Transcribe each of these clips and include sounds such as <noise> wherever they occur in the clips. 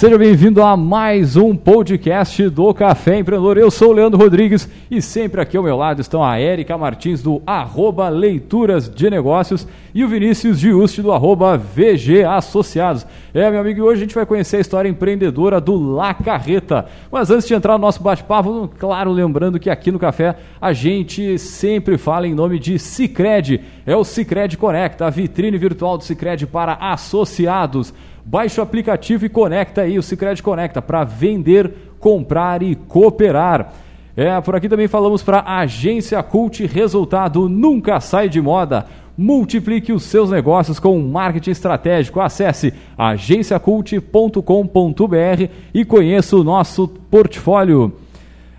Seja bem-vindo a mais um podcast do Café Empreendedor. Eu sou o Leandro Rodrigues e sempre aqui ao meu lado estão a Érica Martins do arroba Leituras de Negócios e o Vinícius Giusti do arroba VG Associados. É, meu amigo, e hoje a gente vai conhecer a história empreendedora do La Carreta. Mas antes de entrar no nosso bate-papo, claro, lembrando que aqui no Café a gente sempre fala em nome de Cicred. É o Cicred Conecta, a vitrine virtual do Cicred para associados. Baixe o aplicativo e conecta aí o Cicred Conecta para vender, comprar e cooperar. É, por aqui também falamos para Agência Cult, resultado nunca sai de moda. Multiplique os seus negócios com marketing estratégico. Acesse agenciacult.com.br e conheça o nosso portfólio.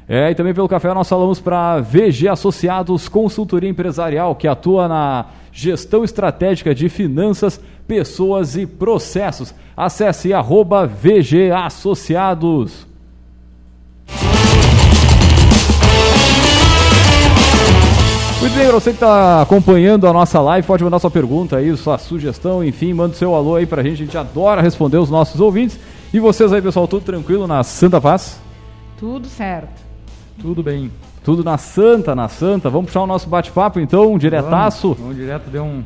É, e também pelo café nós falamos para VG Associados Consultoria Empresarial, que atua na gestão estratégica de finanças, pessoas e processos. Acesse arroba VG Associados. Muito bem, você que está acompanhando a nossa live, pode mandar sua pergunta aí, sua sugestão, enfim, manda o seu alô aí pra gente, a gente adora responder os nossos ouvintes. E vocês aí, pessoal, tudo tranquilo na Santa Paz? Tudo certo. Tudo bem. Tudo na Santa, na Santa. Vamos puxar o nosso bate-papo então, um diretaço. Vamos, vamos direto, deu um,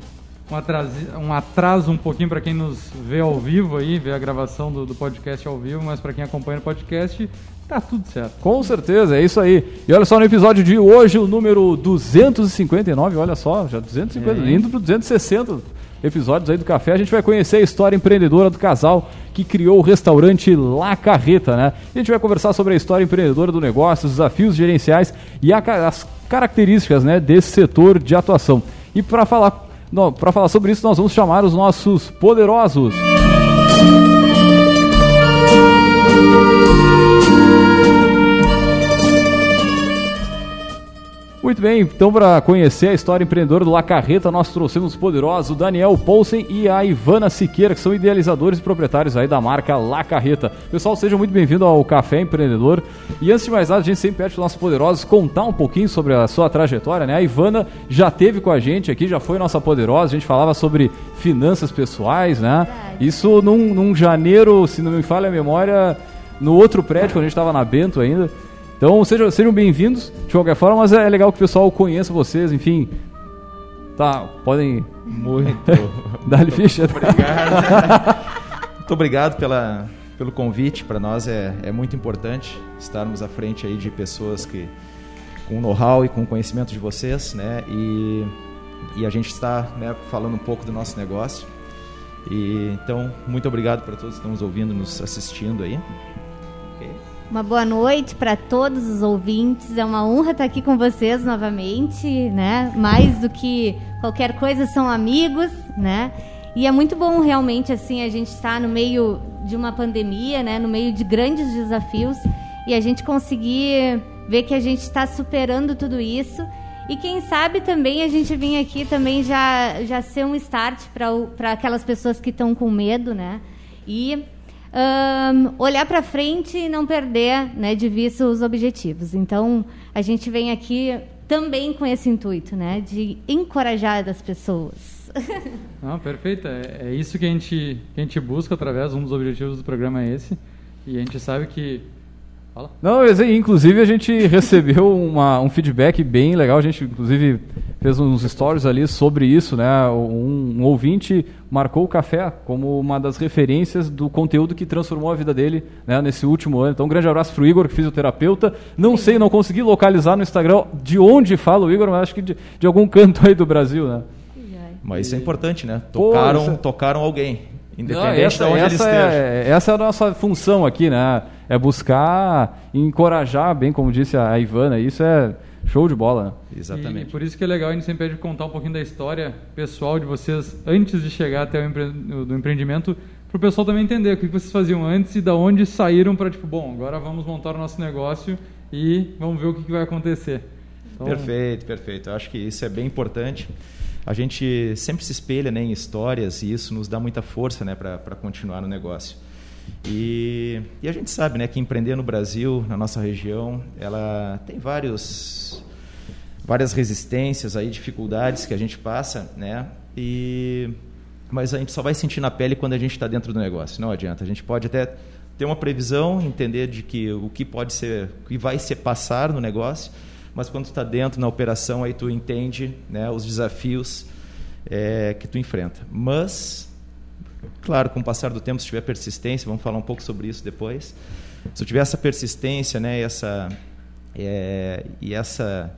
um, atraso, um atraso um pouquinho para quem nos vê ao vivo aí, vê a gravação do, do podcast ao vivo, mas para quem acompanha o podcast, tá tudo certo. Com certeza, é isso aí. E olha só, no episódio de hoje, o número 259, olha só, já 250, é. indo pro 260 episódios aí do Café, a gente vai conhecer a história empreendedora do casal que criou o restaurante La Carreta, né? A gente vai conversar sobre a história empreendedora do negócio, os desafios gerenciais e a, as características né, desse setor de atuação. E para falar, para falar sobre isso, nós vamos chamar os nossos poderosos. Muito bem, então para conhecer a história empreendedora do La Carreta, nós trouxemos o poderoso Daniel Poulsen e a Ivana Siqueira, que são idealizadores e proprietários aí da marca La Carreta. Pessoal, sejam muito bem-vindos ao Café Empreendedor. E antes de mais nada, a gente sempre pede para os nossos poderosos contar um pouquinho sobre a sua trajetória, né? A Ivana já teve com a gente aqui, já foi nossa poderosa, a gente falava sobre finanças pessoais, né? Isso num, num janeiro, se não me falha a memória, no outro prédio, quando a gente estava na Bento ainda. Então sejam, sejam bem-vindos de qualquer forma, mas é legal que o pessoal conheça vocês, enfim. Tá, podem. Muito. <laughs> Dar ficha. Obrigado. <laughs> muito obrigado pela, pelo convite. Para nós é, é muito importante estarmos à frente aí de pessoas que com know-how e com conhecimento de vocês, né? E, e a gente está né, falando um pouco do nosso negócio. E então, muito obrigado para todos que estão nos ouvindo, nos assistindo aí. Uma boa noite para todos os ouvintes. É uma honra estar aqui com vocês novamente, né? Mais do que qualquer coisa são amigos, né? E é muito bom realmente assim a gente estar no meio de uma pandemia, né? No meio de grandes desafios e a gente conseguir ver que a gente está superando tudo isso. E quem sabe também a gente vir aqui também já já ser um start para aquelas pessoas que estão com medo, né? E um, olhar para frente e não perder né, de vista os objetivos. Então, a gente vem aqui também com esse intuito, né, de encorajar as pessoas. <laughs> Não, perfeito. É, é, isso que a, gente, que a gente busca através, um dos objetivos do programa é esse. E a gente sabe que Fala. Não, inclusive a gente <laughs> recebeu uma, um feedback bem legal. A gente, inclusive, fez uns stories ali sobre isso, né? Um, um, ouvinte marcou o café como uma das referências do conteúdo que transformou a vida dele né, nesse último ano. Então, um grande abraço para o Igor, fisioterapeuta. Não sei, não consegui localizar no Instagram de onde fala o Igor, mas acho que de, de algum canto aí do Brasil, né? Mas isso é importante, né? Tocaram, Pô, é- tocaram alguém, independente não, essa, de onde essa ele esteja. É, essa é a nossa função aqui, né? é buscar encorajar, bem como disse a Ivana, isso é show de bola. Né? Exatamente. E por isso que é legal a gente sempre pede contar um pouquinho da história pessoal de vocês antes de chegar até o empre do empreendimento, para o pessoal também entender o que vocês faziam antes e da onde saíram para tipo, bom, agora vamos montar o nosso negócio e vamos ver o que, que vai acontecer. Então... Perfeito, perfeito. Eu acho que isso é bem importante. A gente sempre se espelha né, em histórias e isso nos dá muita força né, para continuar no negócio. E, e, a gente sabe né, que empreender no Brasil, na nossa região, ela tem vários, várias resistências, aí, dificuldades que a gente passa, né? E, mas a gente só vai sentir na pele quando a gente está dentro do negócio. Não adianta. A gente pode até ter uma previsão, entender de que o que pode ser, o que vai ser passar no negócio, mas quando está dentro na operação aí tu entende né, os desafios é, que tu enfrenta. Mas, claro, com o passar do tempo, se tiver persistência, vamos falar um pouco sobre isso depois. Se tu tiver essa persistência, né, essa é, e essa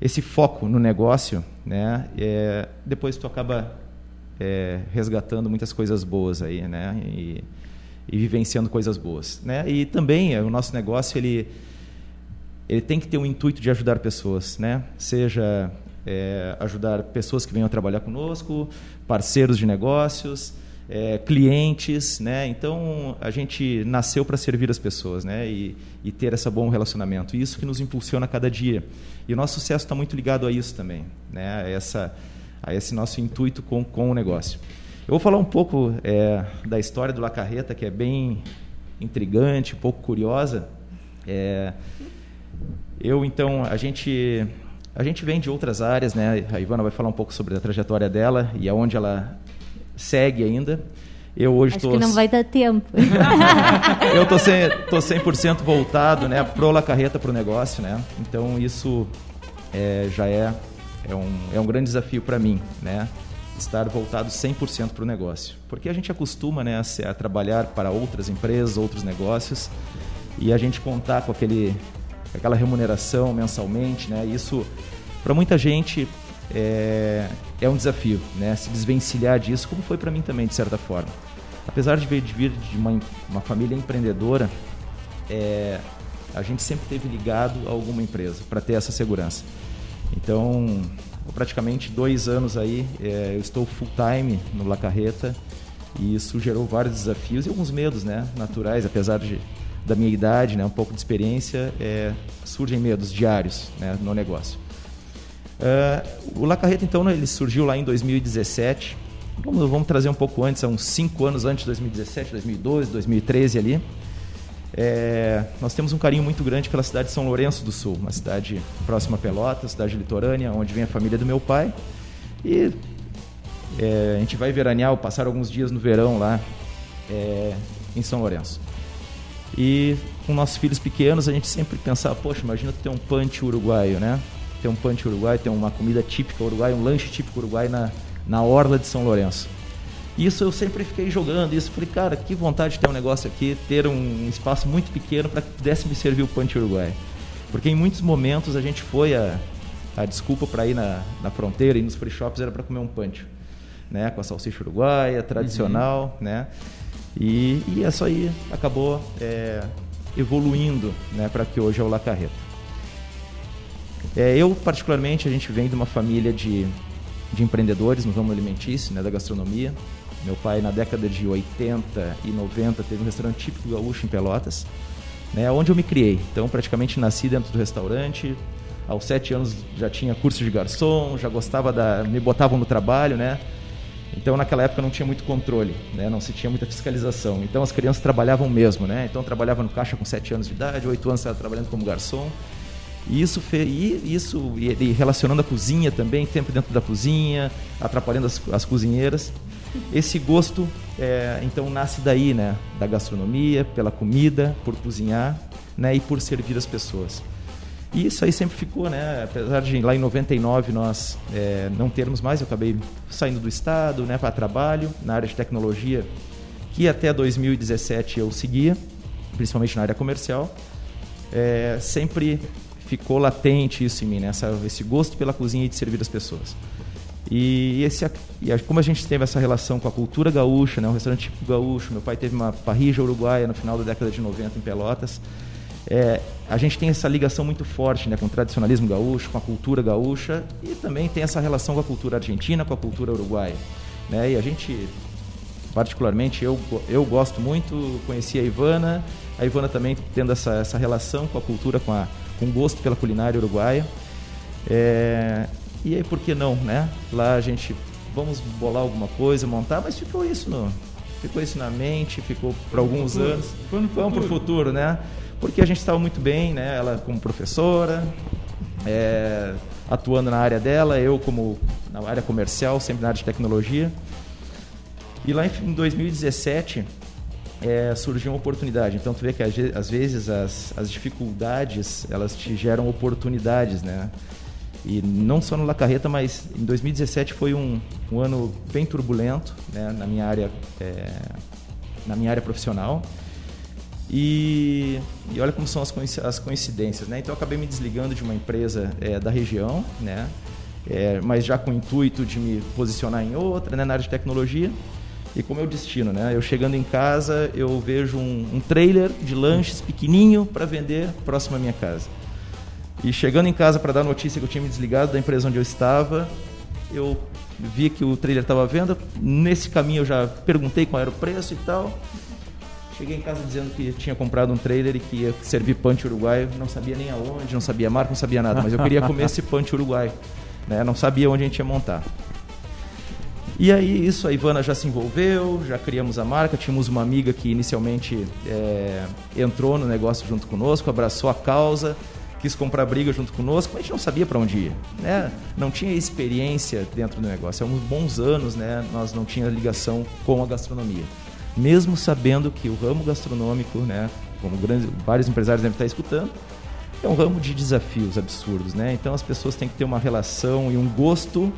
esse foco no negócio, né, é, depois tu acaba é, resgatando muitas coisas boas aí, né, e, e vivenciando coisas boas, né? E também é, o nosso negócio ele ele tem que ter um intuito de ajudar pessoas, né? Seja é, ajudar pessoas que venham trabalhar conosco, parceiros de negócios, é, clientes, né? Então a gente nasceu para servir as pessoas, né? E, e ter esse bom relacionamento. Isso que nos impulsiona a cada dia. E o nosso sucesso está muito ligado a isso também, né? A essa a esse nosso intuito com, com o negócio. Eu vou falar um pouco é, da história do La Carreta, que é bem intrigante, um pouco curiosa. É, eu então a gente a gente vem de outras áreas, né? A Ivana vai falar um pouco sobre a trajetória dela e aonde ela segue ainda. Eu hoje Acho tô... que não vai dar tempo. <laughs> eu tô 100%, tô 100 voltado, né, pro La Carreta, pro negócio, né? Então isso é, já é é um, é um grande desafio para mim, né? Estar voltado 100% para o negócio. Porque a gente acostuma né, a, a trabalhar para outras empresas, outros negócios, e a gente contar com aquele, aquela remuneração mensalmente, né? Isso, para muita gente, é, é um desafio, né? Se desvencilhar disso, como foi para mim também, de certa forma. Apesar de vir de uma, uma família empreendedora, é, a gente sempre teve ligado a alguma empresa para ter essa segurança. Então, praticamente dois anos aí, é, eu estou full time no La Carreta e isso gerou vários desafios e alguns medos, né, naturais, apesar de da minha idade, né, um pouco de experiência, é, surgem medos diários, né, no negócio. Uh, o La Carreta, então, né, ele surgiu lá em 2017. Vamos, vamos trazer um pouco antes, uns cinco anos antes de 2017, 2012, 2013 ali. É, nós temos um carinho muito grande pela cidade de São Lourenço do Sul, uma cidade próxima a Pelotas, cidade litorânea, onde vem a família do meu pai. E é, a gente vai veranear, passar alguns dias no verão lá é, em São Lourenço. E com nossos filhos pequenos, a gente sempre pensava, poxa, imagina ter um punch uruguaio, né? Ter um punch uruguaio, ter uma comida típica uruguaia, um lanche típico uruguaio na, na orla de São Lourenço. Isso eu sempre fiquei jogando isso. Falei, cara, que vontade de ter um negócio aqui, ter um espaço muito pequeno para que pudesse me servir o punch uruguai. Porque em muitos momentos a gente foi a, a desculpa para ir na, na fronteira e nos free shops era para comer um punch, né, com a salsicha uruguaia tradicional, uhum. né? E, e isso aí acabou é, evoluindo, né, para que hoje é o La Carreta. É, eu particularmente a gente vem de uma família de, de empreendedores no ramo alimentício, né, da gastronomia. Meu pai, na década de 80 e 90, teve um restaurante típico gaúcho em Pelotas, né, onde eu me criei. Então, praticamente nasci dentro do restaurante. Aos sete anos já tinha curso de garçom, já gostava da. me botavam no trabalho, né? Então, naquela época não tinha muito controle, né? não se tinha muita fiscalização. Então, as crianças trabalhavam mesmo, né? Então, trabalhava no caixa com sete anos de idade, oito anos estava trabalhando como garçom. E isso, e isso e relacionando a cozinha também, tempo dentro da cozinha, atrapalhando as, as cozinheiras. Esse gosto, é, então, nasce daí, né? Da gastronomia, pela comida, por cozinhar, né? E por servir as pessoas. E isso aí sempre ficou, né? Apesar de lá em 99 nós é, não termos mais, eu acabei saindo do estado, né? Para trabalho na área de tecnologia, que até 2017 eu seguia, principalmente na área comercial. É, sempre ficou latente isso em mim, né? Essa, esse gosto pela cozinha e de servir as pessoas. E, esse, e como a gente teve essa relação com a cultura gaúcha, né? um restaurante tipo gaúcho, meu pai teve uma parrija uruguaia no final da década de 90 em Pelotas, é, a gente tem essa ligação muito forte né, com o tradicionalismo gaúcho, com a cultura gaúcha e também tem essa relação com a cultura argentina, com a cultura uruguaia. Né? E a gente, particularmente, eu, eu gosto muito, conheci a Ivana, a Ivana também tendo essa, essa relação com a cultura, com a com gosto pela culinária uruguaia. É, e aí, por que não, né? Lá a gente, vamos bolar alguma coisa, montar, mas ficou isso no, ficou isso na mente, ficou por alguns futuro. anos. Vamos para o futuro, né? Porque a gente estava muito bem, né? Ela como professora, é, atuando na área dela, eu como na área comercial, sempre na área de tecnologia. E lá em 2017 é, surgiu uma oportunidade. Então tu vê que às vezes as, as dificuldades elas te geram oportunidades, né? E não só no La Carreta, mas em 2017 foi um, um ano bem turbulento né, na minha área é, na minha área profissional. E, e olha como são as, as coincidências, né? Então eu acabei me desligando de uma empresa é, da região, né? É, mas já com o intuito de me posicionar em outra, né, na área de tecnologia. E como é o destino, né? Eu chegando em casa, eu vejo um, um trailer de lanches pequenininho para vender próximo à minha casa. E chegando em casa para dar notícia que eu tinha me desligado da empresa onde eu estava, eu vi que o trailer estava à venda. Nesse caminho eu já perguntei qual era o preço e tal. Cheguei em casa dizendo que tinha comprado um trailer e que ia servir punch uruguaio. Não sabia nem aonde, não sabia a marca, não sabia nada, mas eu queria comer <laughs> esse punch uruguaio. Né? Não sabia onde a gente ia montar. E aí isso a Ivana já se envolveu, já criamos a marca, tínhamos uma amiga que inicialmente é, entrou no negócio junto conosco, abraçou a causa, quis comprar briga junto conosco, mas a gente não sabia para onde ir, né? Não tinha experiência dentro do negócio. Há uns bons anos, né? Nós não tinha ligação com a gastronomia, mesmo sabendo que o ramo gastronômico, né? Como grandes, vários empresários devem estar escutando, é um ramo de desafios absurdos, né? Então as pessoas têm que ter uma relação e um gosto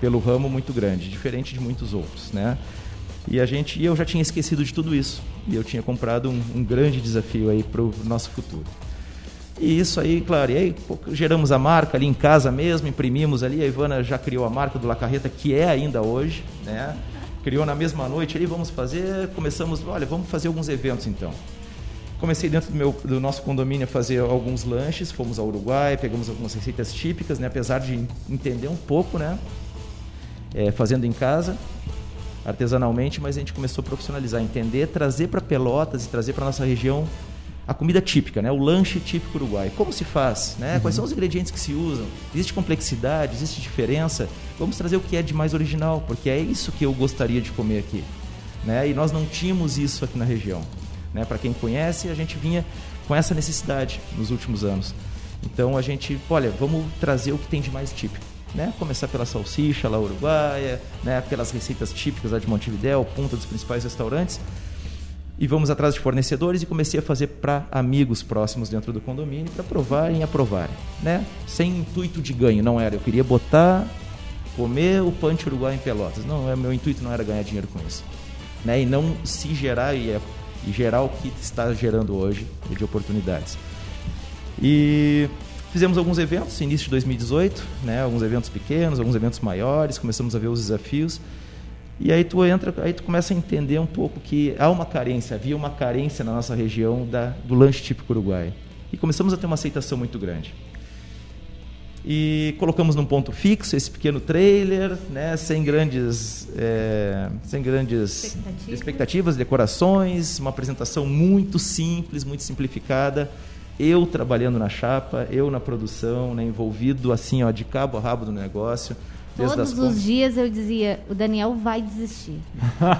pelo ramo muito grande, diferente de muitos outros, né? E a gente, e eu já tinha esquecido de tudo isso e eu tinha comprado um, um grande desafio aí para o nosso futuro. E isso aí, claro, e aí pô, geramos a marca ali em casa mesmo, imprimimos ali, a Ivana já criou a marca do La Carreta, que é ainda hoje, né? Criou na mesma noite ali, vamos fazer, começamos, olha, vamos fazer alguns eventos então. Comecei dentro do, meu, do nosso condomínio a fazer alguns lanches, fomos ao Uruguai, pegamos algumas receitas típicas, né? apesar de entender um pouco, né? É, fazendo em casa, artesanalmente, mas a gente começou a profissionalizar, entender, trazer para Pelotas e trazer para nossa região a comida típica, né? o lanche típico uruguai. Como se faz? Né? Uhum. Quais são os ingredientes que se usam? Existe complexidade? Existe diferença? Vamos trazer o que é de mais original, porque é isso que eu gostaria de comer aqui. Né? E nós não tínhamos isso aqui na região. Né? Para quem conhece, a gente vinha com essa necessidade nos últimos anos. Então a gente, olha, vamos trazer o que tem de mais típico. Né? Começar pela salsicha lá uruguaia, né? pelas receitas típicas lá de Montevidéu, ponta dos principais restaurantes. E vamos atrás de fornecedores e comecei a fazer para amigos próximos dentro do condomínio para provarem e aprovarem, né? Sem intuito de ganho, não era. Eu queria botar, comer o punch uruguai em Pelotas. Não, é, meu intuito não era ganhar dinheiro com isso, né? E não se gerar e, é, e gerar o que está gerando hoje de oportunidades. E Fizemos alguns eventos, início de 2018, né? Alguns eventos pequenos, alguns eventos maiores, começamos a ver os desafios. E aí tu entra, aí tu começa a entender um pouco que há uma carência, havia uma carência na nossa região da, do lanche típico uruguai. E começamos a ter uma aceitação muito grande. E colocamos num ponto fixo esse pequeno trailer, né, sem grandes, é, sem grandes expectativas. expectativas, decorações, uma apresentação muito simples, muito simplificada eu trabalhando na chapa, eu na produção, né, envolvido assim, ó, de cabo a rabo do negócio. Todos os dias eu dizia, o Daniel vai desistir.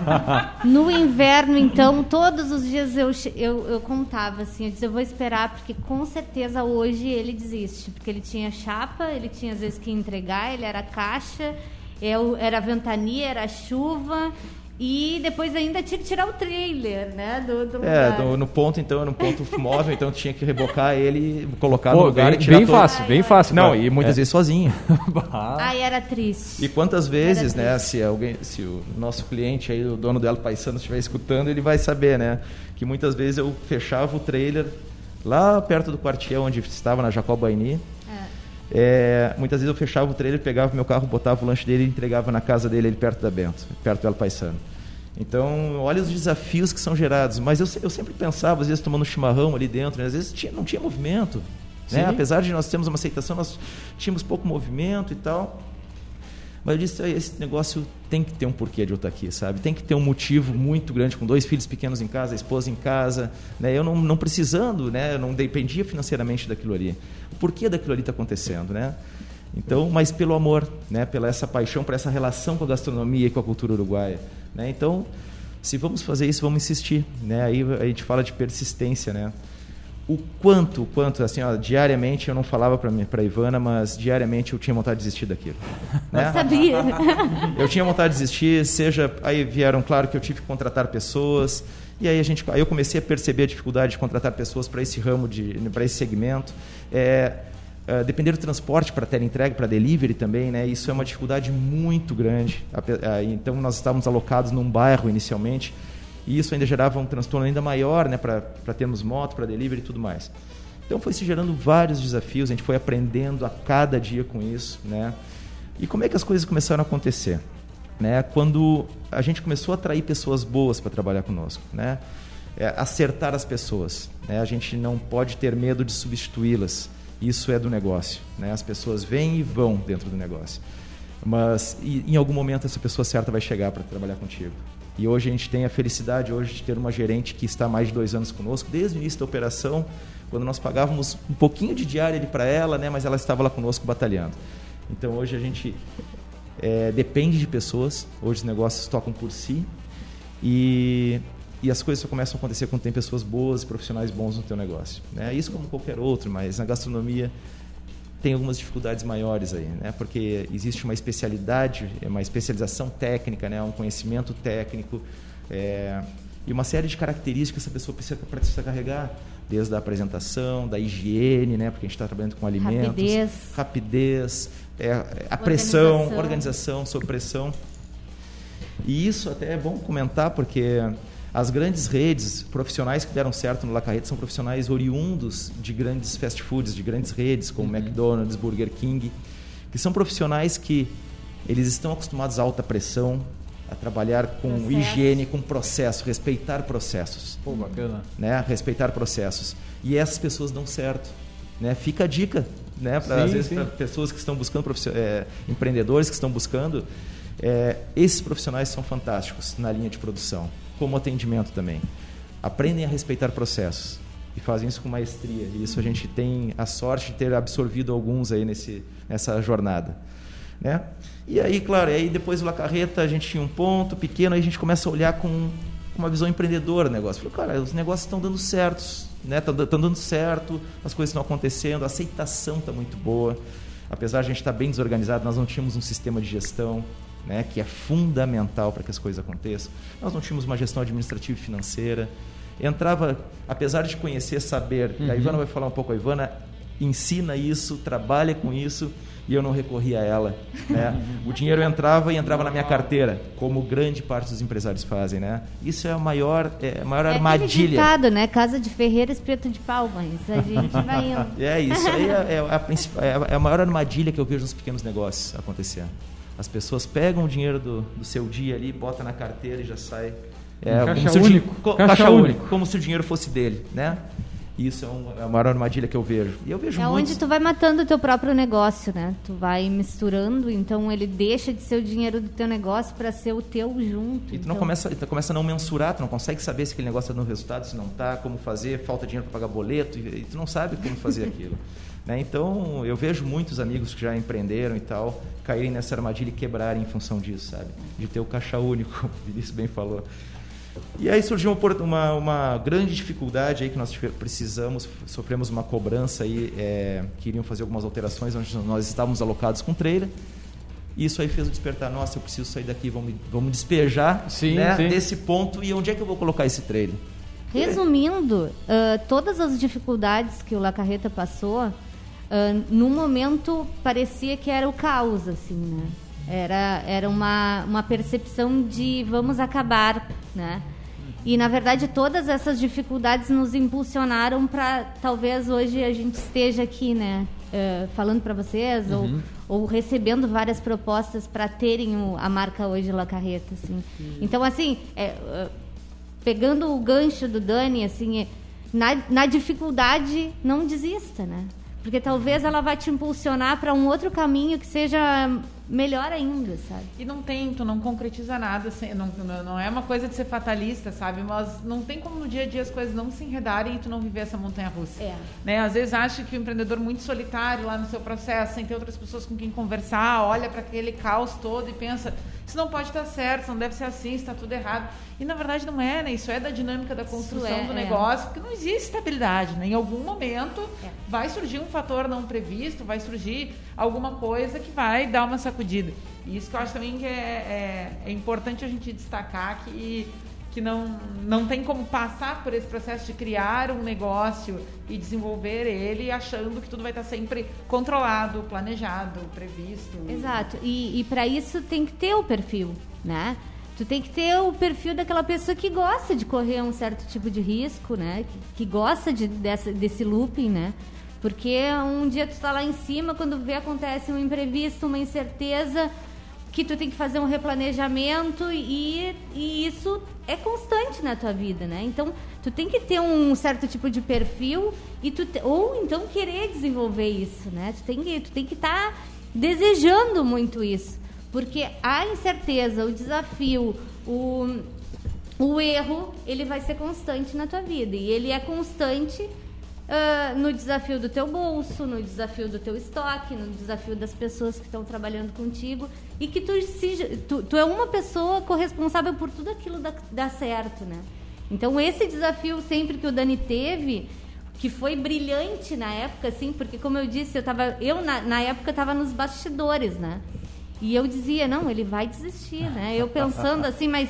<laughs> no inverno, então, todos os dias eu, eu, eu contava assim, eu dizia, eu vou esperar, porque com certeza hoje ele desiste. Porque ele tinha chapa, ele tinha às vezes que entregar, ele era caixa, eu, era ventania, era chuva, e depois ainda tinha que tirar o trailer, né? Do, do é, do, no ponto, então, no ponto <laughs> móvel, então tinha que rebocar ele, colocar Pô, no lugar bem, e tirar Bem todo... fácil, bem fácil. Não, e muitas é. vezes sozinho. <laughs> Ai, era triste. E quantas vezes, né, se alguém, se o nosso cliente aí, o dono dela Paisano estiver escutando, ele vai saber, né? Que muitas vezes eu fechava o trailer lá perto do quartier onde estava na Jacobaini. É. muitas vezes eu fechava o trailer, pegava meu carro, botava o lanche dele e entregava na casa dele, ali perto da Bento, perto do El Paisano. Então, olha os desafios que são gerados. Mas eu, eu sempre pensava, às vezes, tomando chimarrão ali dentro, né? às vezes tinha, não tinha movimento. Né? Apesar de nós termos uma aceitação, nós tínhamos pouco movimento e tal. Mas eu disse, esse negócio tem que ter um porquê de eu estar aqui, sabe? Tem que ter um motivo muito grande, com dois filhos pequenos em casa, a esposa em casa, né? Eu não, não precisando, né? Eu não dependia financeiramente daquilo ali. Porquê daquilo ali está acontecendo, né? Então, mas pelo amor, né? Pela essa paixão, por essa relação com a gastronomia e com a cultura uruguaia. Né? Então, se vamos fazer isso, vamos insistir. Né? Aí a gente fala de persistência. Né? o quanto, o quanto, assim, ó, diariamente eu não falava para Ivana, mas diariamente eu tinha vontade de desistir daquilo. <laughs> Né? Eu sabia. Eu tinha vontade de desistir, seja, aí vieram, claro que eu tive que contratar pessoas, e aí a gente, aí eu comecei a perceber a dificuldade de contratar pessoas para esse ramo para esse segmento. É, é, depender do transporte para entrega, para delivery também, né? Isso é uma dificuldade muito grande. Então nós estávamos alocados num bairro inicialmente e isso ainda gerava um transtorno ainda maior, né? Para termos moto, para delivery e tudo mais. Então foi se gerando vários desafios. A gente foi aprendendo a cada dia com isso, né? E como é que as coisas começaram a acontecer? Né? Quando a gente começou a atrair pessoas boas para trabalhar conosco, né? É, acertar as pessoas, né? A gente não pode ter medo de substituí-las. Isso é do negócio, né? As pessoas vêm e vão dentro do negócio, mas e, em algum momento essa pessoa certa vai chegar para trabalhar contigo. E hoje a gente tem a felicidade hoje de ter uma gerente que está há mais de dois anos conosco, desde o início da operação, quando nós pagávamos um pouquinho de diária para ela, né? Mas ela estava lá conosco batalhando. Então hoje a gente é, depende de pessoas, hoje os negócios tocam por si e, e as coisas só começam a acontecer quando tem pessoas boas e profissionais bons no teu negócio. Né? Isso como qualquer outro, mas na gastronomia tem algumas dificuldades maiores aí, né? Porque existe uma especialidade, uma especialização técnica, né? Um conhecimento técnico é, e uma série de características que essa pessoa precisa, precisa carregar, desde a apresentação, da higiene, né? Porque a gente está trabalhando com alimentos, rapidez, rapidez é, a pressão, organização. organização, sob pressão. E isso até é bom comentar porque as grandes redes profissionais que deram certo no La Carreta são profissionais oriundos de grandes fast foods, de grandes redes como uhum. McDonald's, Burger King, que são profissionais que eles estão acostumados a alta pressão, a trabalhar com Processo. higiene, com processo, respeitar processos. Pô, bacana. Né? Respeitar processos. E essas pessoas dão certo. Né? Fica a dica né? Pra, sim, às vezes para pessoas que estão buscando, é, empreendedores que estão buscando, é, esses profissionais são fantásticos na linha de produção, como atendimento também. Aprendem a respeitar processos e fazem isso com maestria. E isso a gente tem a sorte de ter absorvido alguns aí nesse, nessa jornada. Né? E aí, claro, aí depois do La Carreta a gente tinha um ponto pequeno, aí a gente começa a olhar com uma visão empreendedora do negócio. Falei, cara, os negócios estão dando certos, né? Estão tá, dando certo, as coisas estão acontecendo, a aceitação está muito boa. Apesar de a gente estar tá bem desorganizado, nós não tínhamos um sistema de gestão, né? Que é fundamental para que as coisas aconteçam. Nós não tínhamos uma gestão administrativa e financeira. Entrava, apesar de conhecer, saber, uhum. a Ivana vai falar um pouco, a Ivana ensina isso, trabalha com isso e eu não recorri a ela. Né? <laughs> o dinheiro entrava e entrava na minha carteira, como grande parte dos empresários fazem. Né? Isso é a maior, é a maior é armadilha. Ditado, né? Casa de ferreira, espeto de pau, mas a gente <laughs> vai indo. É isso aí é, é, a, <laughs> é, a, maior armadilha que eu vejo nos pequenos negócios acontecendo. As pessoas pegam o dinheiro do, do seu dia ali, bota na carteira e já sai. É, caixa único. Caixa, caixa único, como se o dinheiro fosse dele, né? Isso é, um, é a maior armadilha que eu vejo. E eu vejo é muitos... onde tu vai matando o teu próprio negócio, né? Tu vai misturando, então ele deixa de ser o dinheiro do teu negócio para ser o teu junto. E tu então... não começa, tu começa a não mensurar, tu não consegue saber se aquele negócio está dando resultado, se não está, como fazer, falta dinheiro para pagar boleto, e, e, tu não sabe como fazer aquilo. <laughs> Né? Então, eu vejo muitos amigos que já empreenderam e tal, caírem nessa armadilha e quebrarem em função disso, sabe? De ter o caixa único, <laughs> como o Vinícius bem falou. E aí surgiu uma, uma, grande dificuldade aí que nós precisamos, sofremos uma cobrança aí, é, queriam fazer algumas alterações, onde nós estávamos alocados com trailer. E isso aí fez o despertar, nossa, eu preciso sair daqui, vamos, vamos despejar sim, né, sim. desse ponto e onde é que eu vou colocar esse trailer? Resumindo, uh, todas as dificuldades que o La Carreta passou, uh, no momento parecia que era o caos, assim, né? Era, era uma, uma percepção de vamos acabar, né? E na verdade todas essas dificuldades nos impulsionaram para talvez hoje a gente esteja aqui, né? Uh, falando para vocês uhum. ou, ou recebendo várias propostas para terem o, a marca hoje La Carreta, assim. Uhum. Então assim, é, uh, pegando o gancho do Dani, assim, é, na, na dificuldade não desista, né? Porque talvez ela vai te impulsionar para um outro caminho que seja melhor ainda, sabe? E não tem, tu não concretiza nada, assim, não, não é uma coisa de ser fatalista, sabe? Mas não tem como no dia a dia as coisas não se enredarem e tu não viver essa montanha russa. É. Né? Às vezes acha que o empreendedor muito solitário lá no seu processo, sem ter outras pessoas com quem conversar, olha para aquele caos todo e pensa, isso não pode estar certo, isso não deve ser assim, está tudo errado. E na verdade não é, né? Isso é da dinâmica da construção é, do é. negócio, porque não existe estabilidade, né? Em algum momento é. vai surgir um fator não previsto, vai surgir alguma coisa que vai dar uma sacudida. E isso que eu acho também que é, é, é importante a gente destacar que que não, não tem como passar por esse processo de criar um negócio e desenvolver ele achando que tudo vai estar sempre controlado, planejado, previsto. Exato. E, e para isso tem que ter o perfil, né? Tu tem que ter o perfil daquela pessoa que gosta de correr um certo tipo de risco, né? Que, que gosta de, dessa, desse looping, né? Porque um dia tu está lá em cima, quando vê acontece um imprevisto, uma incerteza, que tu tem que fazer um replanejamento e, e isso é constante na tua vida, né? Então, tu tem que ter um certo tipo de perfil e tu te, ou então querer desenvolver isso, né? Tu tem que tu que estar tá desejando muito isso, porque a incerteza, o desafio, o o erro, ele vai ser constante na tua vida e ele é constante uh, no desafio do teu bolso, no desafio do teu estoque, no desafio das pessoas que estão trabalhando contigo e que tu, se, tu, tu é uma pessoa corresponsável por tudo aquilo dar, dar certo, né? Então esse desafio sempre que o Dani teve, que foi brilhante na época, assim, porque como eu disse, eu tava, eu na, na época estava nos bastidores, né? E eu dizia, não, ele vai desistir, né? Eu pensando assim, mas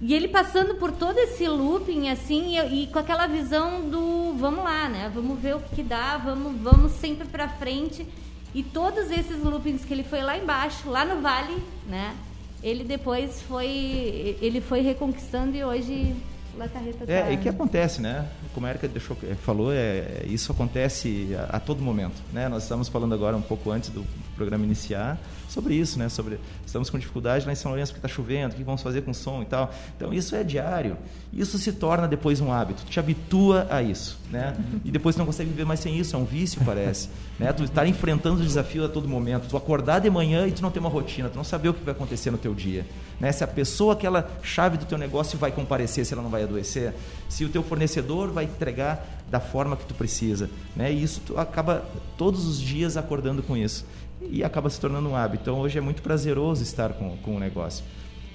e ele passando por todo esse looping, assim, e, e, com aquela visão do vamos lá, né? Vamos ver o que, que dá, vamos, vamos sempre para frente. E todos esses loopings que ele foi lá embaixo, lá no vale, né? Ele depois foi, ele foi reconquistando e hoje La Carreta tá... É, e que acontece, né? Como a Erika deixou, falou, é, isso acontece a, a todo momento, né? Nós estamos falando agora um pouco antes do programa iniciar sobre isso, né? Sobre estamos com dificuldade lá em São Lourenço porque está chovendo, o que vamos fazer com som e tal. Então isso é diário. Isso se torna depois um hábito. Te habitua a isso, né? E depois tu não consegue viver mais sem isso. É um vício parece, né? Tu estar enfrentando o desafio a todo momento. Tu acordar de manhã e tu não ter uma rotina, tu não saber o que vai acontecer no teu dia, né? Se a pessoa aquela chave do teu negócio vai comparecer, se ela não vai adoecer, se o teu fornecedor vai entregar da forma que tu precisa, né? E isso tu acaba todos os dias acordando com isso e acaba se tornando um hábito. Então hoje é muito prazeroso estar com, com o negócio.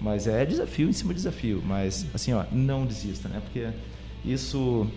Mas é desafio em cima de desafio. Mas assim, ó, não desista, né? Porque isso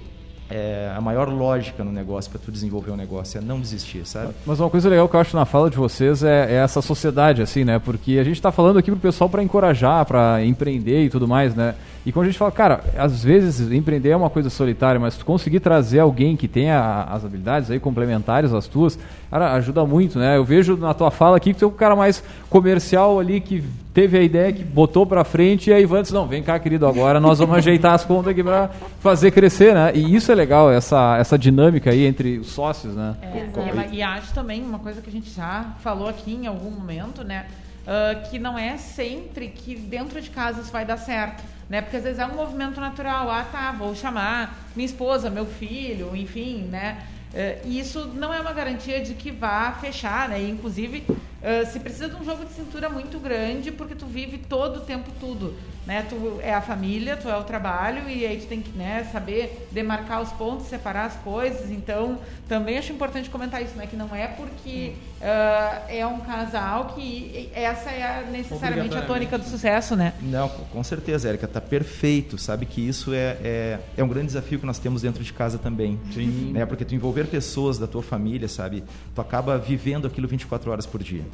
é a maior lógica no negócio para tu desenvolver um negócio é não desistir, sabe? Mas uma coisa legal que eu acho na fala de vocês é, é essa sociedade, assim, né? Porque a gente está falando aqui pro pessoal para encorajar, para empreender e tudo mais, né? E quando a gente fala, cara, às vezes empreender é uma coisa solitária, mas tu conseguir trazer alguém que tenha as habilidades aí complementares às tuas, cara, ajuda muito, né? Eu vejo na tua fala aqui que tu é o cara mais comercial ali que teve a ideia, que botou para frente e aí Ivan disse, não, vem cá, querido, agora nós vamos ajeitar as contas aqui para fazer crescer, né? E isso é legal, essa, essa dinâmica aí entre os sócios, né? É, e acho também uma coisa que a gente já falou aqui em algum momento, né? Uh, que não é sempre que dentro de casa isso vai dar certo né? Porque às vezes é um movimento natural. Ah, tá, vou chamar minha esposa, meu filho, enfim, né? Uh, isso não é uma garantia de que vá fechar, né? E, inclusive, uh, se precisa de um jogo de cintura muito grande, porque tu vive todo o tempo tudo né? Tu é a família, tu é o trabalho e aí tu tem que, né, saber demarcar os pontos, separar as coisas. Então, também acho importante comentar isso, né? Que não é porque uh, é um casal que essa é necessariamente a tônica do sucesso, né? Não, com certeza, Érica, tá perfeito. Sabe que isso é, é, é um grande desafio que nós temos dentro de casa também. Sim. Né? Porque tu envolver pessoas da tua família, sabe? Tu acaba vivendo aquilo 24 horas por dia,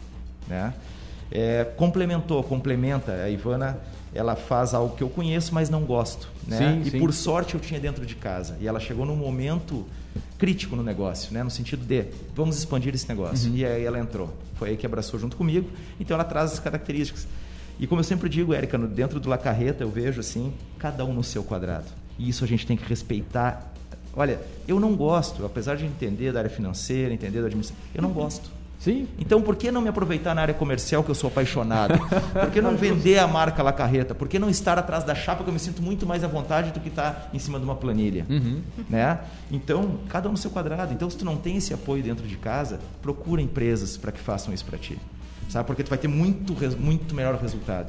né? É, complementou, complementa. A Ivana ela faz algo que eu conheço, mas não gosto. Né? Sim, e sim. por sorte eu tinha dentro de casa. E ela chegou num momento crítico no negócio, né? no sentido de vamos expandir esse negócio. Uhum. E aí ela entrou. Foi aí que abraçou junto comigo. Então ela traz as características. E como eu sempre digo, Érica, dentro do La Carreta eu vejo assim, cada um no seu quadrado. E isso a gente tem que respeitar. Olha, eu não gosto, apesar de entender da área financeira, entender da administração, eu não gosto Sim. Então, por que não me aproveitar na área comercial, que eu sou apaixonado? Por que não vender a marca La Carreta? Por que não estar atrás da chapa, que eu me sinto muito mais à vontade do que estar em cima de uma planilha? Uhum. Né? Então, cada um no seu quadrado. Então, se tu não tem esse apoio dentro de casa, procura empresas para que façam isso para ti. Sabe? Porque tu vai ter muito, muito melhor resultado.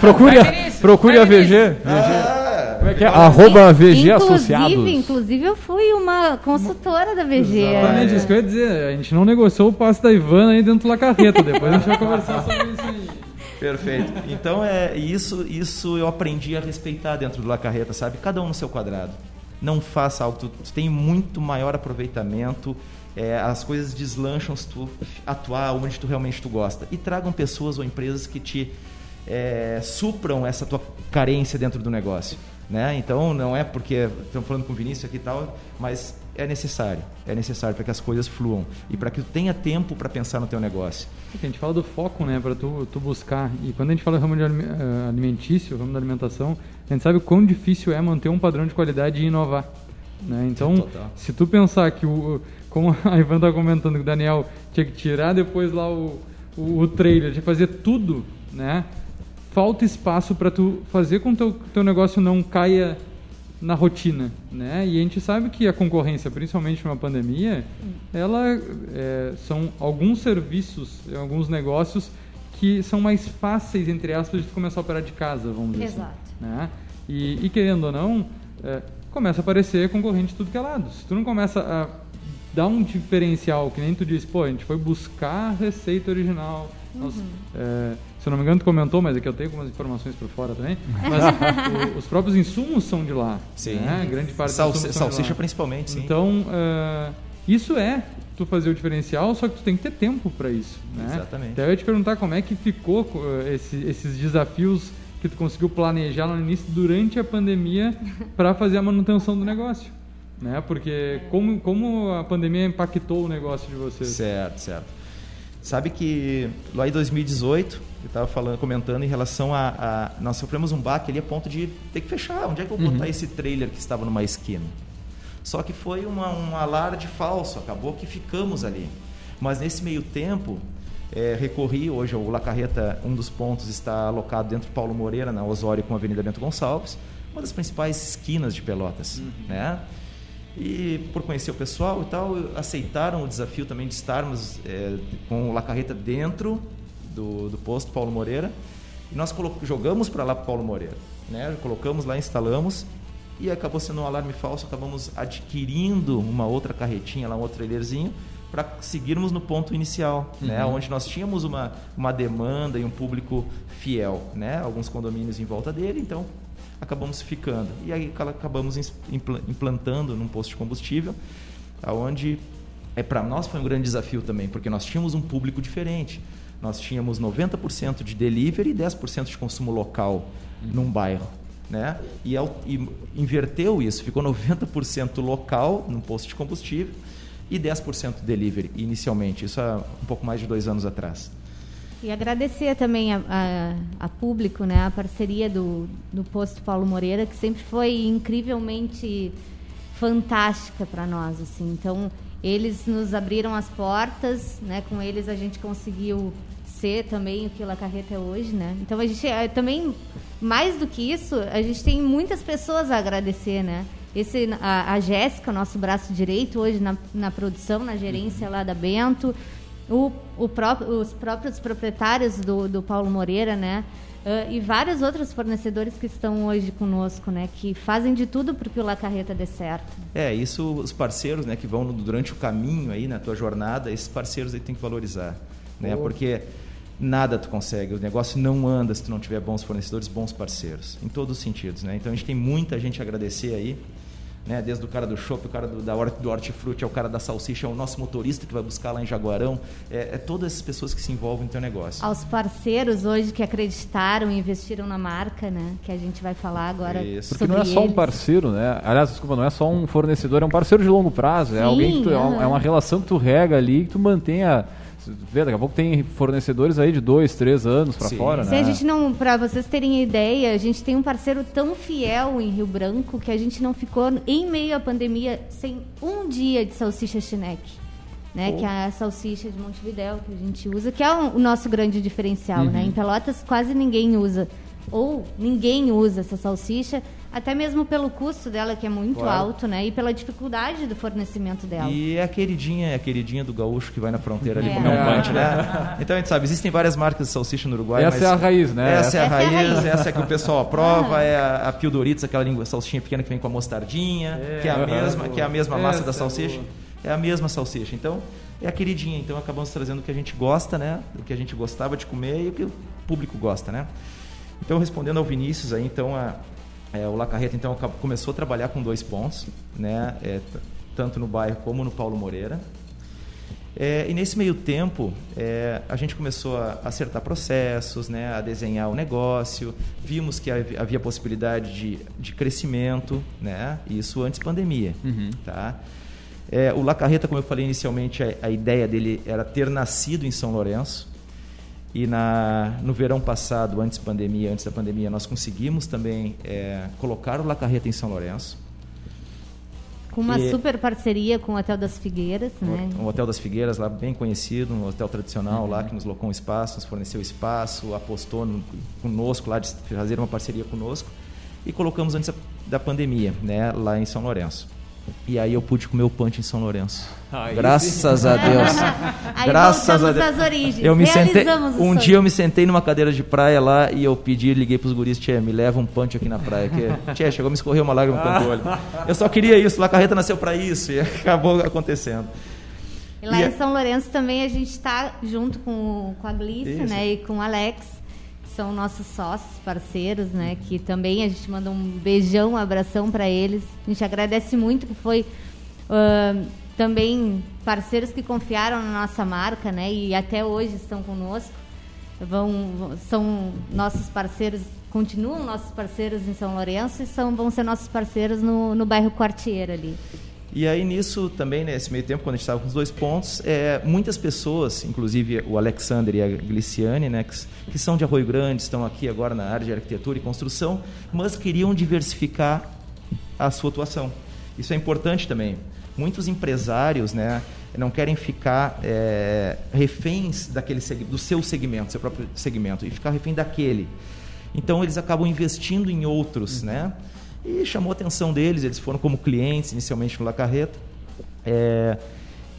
Procure a, procure a VG. VG. Ah, Como é que é? Arroba VG Associados. Inclusive, eu fui uma consultora da VG. Exatamente, é. isso que eu ia dizer. A gente não negociou o passe da Ivana aí dentro da carreta. Depois a gente vai conversar sobre isso aí. Perfeito. Então é isso, isso eu aprendi a respeitar dentro do La Carreta, sabe? Cada um no seu quadrado. Não faça algo, tu, tu tem muito maior aproveitamento, é, as coisas deslancham se tu atuar onde tu realmente tu gosta. E tragam pessoas ou empresas que te é, supram essa tua carência dentro do negócio. Né? Então não é porque estamos falando com o Vinícius aqui e tal, mas é necessário, é necessário para que as coisas fluam e para que tu tenha tempo para pensar no teu negócio. A gente fala do foco, né, para tu, tu buscar. E quando a gente fala do ramo de eh, alimentício, ramo da alimentação, a gente sabe o quão difícil é manter um padrão de qualidade e inovar. Né? Então, Total. se tu pensar que o, como <laughs> a Ivan está comentando que o Daniel tinha que tirar depois lá o, o, o trailer, tinha que fazer tudo, né? Falta espaço para tu fazer com que o teu, teu negócio não caia na rotina, né? E a gente sabe que a concorrência, principalmente numa pandemia, ela é, são alguns serviços, alguns negócios que são mais fáceis entre aspas de começar a operar de casa, vamos dizer assim, Exato. assim, né? E, e querendo ou não, é, começa a aparecer concorrente de tudo que é lado. Se tu não começa a dar um diferencial, que nem tu disse, pô, a gente foi buscar a receita original, uhum. nós, é, se eu não me engano, tu comentou, mas aqui eu tenho algumas informações por fora também. Mas <laughs> o, os próprios insumos são de lá. Sim. Né? Grande parte Sal, Salsicha principalmente, sim. Então, uh, isso é tu fazer o diferencial, só que tu tem que ter tempo para isso. Né? Exatamente. Então eu ia te perguntar como é que ficou uh, esse, esses desafios que tu conseguiu planejar no início durante a pandemia <laughs> para fazer a manutenção do negócio. Né? Porque como, como a pandemia impactou o negócio de vocês? Certo, certo. Sabe que lá em 2018, eu estava falando, comentando em relação a, a, Nós sofremos um baque ali a ponto de ter que fechar. Onde é que eu vou uhum. botar esse trailer que estava numa esquina? Só que foi uma, um alarde falso, acabou que ficamos ali. Mas nesse meio tempo, é, recorri, hoje o La Carreta, um dos pontos está alocado dentro do Paulo Moreira, na Osório com a Avenida Bento Gonçalves, uma das principais esquinas de Pelotas. Uhum. Né? E por conhecer o pessoal e tal, aceitaram o desafio também de estarmos é, com o La Carreta dentro do, do posto Paulo Moreira. E nós jogamos para lá para Paulo Moreira. Né? Colocamos lá, instalamos e acabou sendo um alarme falso. Acabamos adquirindo uma outra carretinha, lá, um outro trailerzinho, para seguirmos no ponto inicial, né? uhum. né? onde nós tínhamos uma, uma demanda e um público fiel. Né? Alguns condomínios em volta dele, então acabamos ficando. E aí acabamos implantando num posto de combustível, aonde é para nós foi um grande desafio também, porque nós tínhamos um público diferente. Nós tínhamos 90% de delivery e 10% de consumo local num bairro. Né? E, e inverteu isso, ficou 90% local num posto de combustível e 10% delivery inicialmente, isso há um pouco mais de dois anos atrás. E agradecer também a, a, a, público, né, a parceria do, do Posto Paulo Moreira, que sempre foi incrivelmente fantástica para nós. Assim. Então, eles nos abriram as portas, né, com eles a gente conseguiu ser também o que La Carreta é hoje. Né? Então, a gente é, também, mais do que isso, a gente tem muitas pessoas a agradecer. Né? Esse, a, a Jéssica, nosso braço direito hoje na, na produção, na gerência lá da Bento, o, o próprio, os próprios proprietários do, do Paulo Moreira, né? Uh, e vários outros fornecedores que estão hoje conosco, né? Que fazem de tudo para que o La Carreta dê certo. É, isso os parceiros, né? Que vão durante o caminho aí na tua jornada, esses parceiros aí tem que valorizar, né? Porque nada tu consegue, o negócio não anda se tu não tiver bons fornecedores, bons parceiros, em todos os sentidos, né? Então a gente tem muita gente a agradecer aí né? Desde o cara do shopping, o cara do, da, do hortifruti, é o cara da salsicha, é o nosso motorista que vai buscar lá em Jaguarão. É, é todas as pessoas que se envolvem no teu negócio. Aos parceiros hoje que acreditaram e investiram na marca, né? Que a gente vai falar agora. Isso. Porque não é só um parceiro, né? Aliás, desculpa, não é só um fornecedor, é um parceiro de longo prazo. Sim, é alguém que tu, é, é uma relação que tu rega ali, que tu mantenha vê, daqui a pouco tem fornecedores aí de dois, três anos para fora, Se né? a gente não, para vocês terem ideia, a gente tem um parceiro tão fiel em Rio Branco que a gente não ficou em meio à pandemia sem um dia de salsicha chineque. Né, que é a salsicha de Montevidéu que a gente usa, que é o nosso grande diferencial, né? uhum. né? Em Pelotas quase ninguém usa ou ninguém usa essa salsicha até mesmo pelo custo dela, que é muito claro. alto, né? E pela dificuldade do fornecimento dela. E é a queridinha, é a queridinha do gaúcho que vai na fronteira ali é. comer um punch, né? Então a gente sabe, existem várias marcas de salsicha no Uruguai. Essa é a raiz, né? Essa, é, a raiz, é a raiz, essa é que o pessoal aprova, ah. é a, a aquela língua salsichinha pequena que vem com a mostardinha, é, que é a mesma, que é a mesma massa da é salsicha. É a mesma salsicha. Então, é a queridinha. Então acabamos trazendo o que a gente gosta, né? O que a gente gostava de comer e o que público gosta, né? Então, respondendo ao Vinícius, aí, então, a, é, o La Carreta então, começou a trabalhar com dois pontos, né? É, tanto no bairro como no Paulo Moreira. É, e nesse meio tempo, é, a gente começou a acertar processos, né, a desenhar o negócio, vimos que havia possibilidade de, de crescimento, né, isso antes pandemia. Uhum. Tá? É, o La Carreta, como eu falei inicialmente, a, a, ideia dele era ter nascido em São Lourenço. E na, no verão passado, antes pandemia, antes da pandemia, nós conseguimos também é, colocar o La Carreta em São Lourenço. Com uma e, super parceria com o Hotel das Figueiras, né? O Hotel das Figueiras, lá bem conhecido, um hotel tradicional uhum. lá que nos locou um espaço, nos forneceu espaço, apostou no, conosco lá de fazer uma parceria conosco e colocamos antes da pandemia, né, lá em São Lourenço. E aí eu pude comer o punch em São Lourenço. Aí Graças sim. a Deus. <laughs> Graças a Deus. As origens. Eu me sentei, um dia eu me sentei numa cadeira de praia lá e eu pedi, liguei para os guris, tia, me leva um punch aqui na praia. Que, tia, chegou a me escorrer uma lágrima canto do olho. Eu só queria isso, a carreta nasceu para isso e <laughs> acabou acontecendo. E lá e em é São Lourenço também a gente está junto com, com a Glícia, né, e com o Alex são nossos sócios, parceiros, né? Que também a gente manda um beijão, um abração para eles. A gente agradece muito que foi uh, também parceiros que confiaram na nossa marca, né? E até hoje estão conosco. Vão, são nossos parceiros, continuam nossos parceiros em São Lourenço e são, vão ser nossos parceiros no, no bairro Quartier ali. E aí nisso também, nesse meio tempo, quando a gente estava com os dois pontos, é, muitas pessoas, inclusive o Alexander e a Gliciane, né, que, que, são de Arroio Grande, estão aqui agora na área de arquitetura e construção, mas queriam diversificar a sua atuação. Isso é importante também. Muitos empresários, né, não querem ficar é, reféns daquele do seu segmento, seu próprio segmento, e ficar refém daquele. Então eles acabam investindo em outros, né? E chamou a atenção deles, eles foram como clientes inicialmente no La Carreta. É,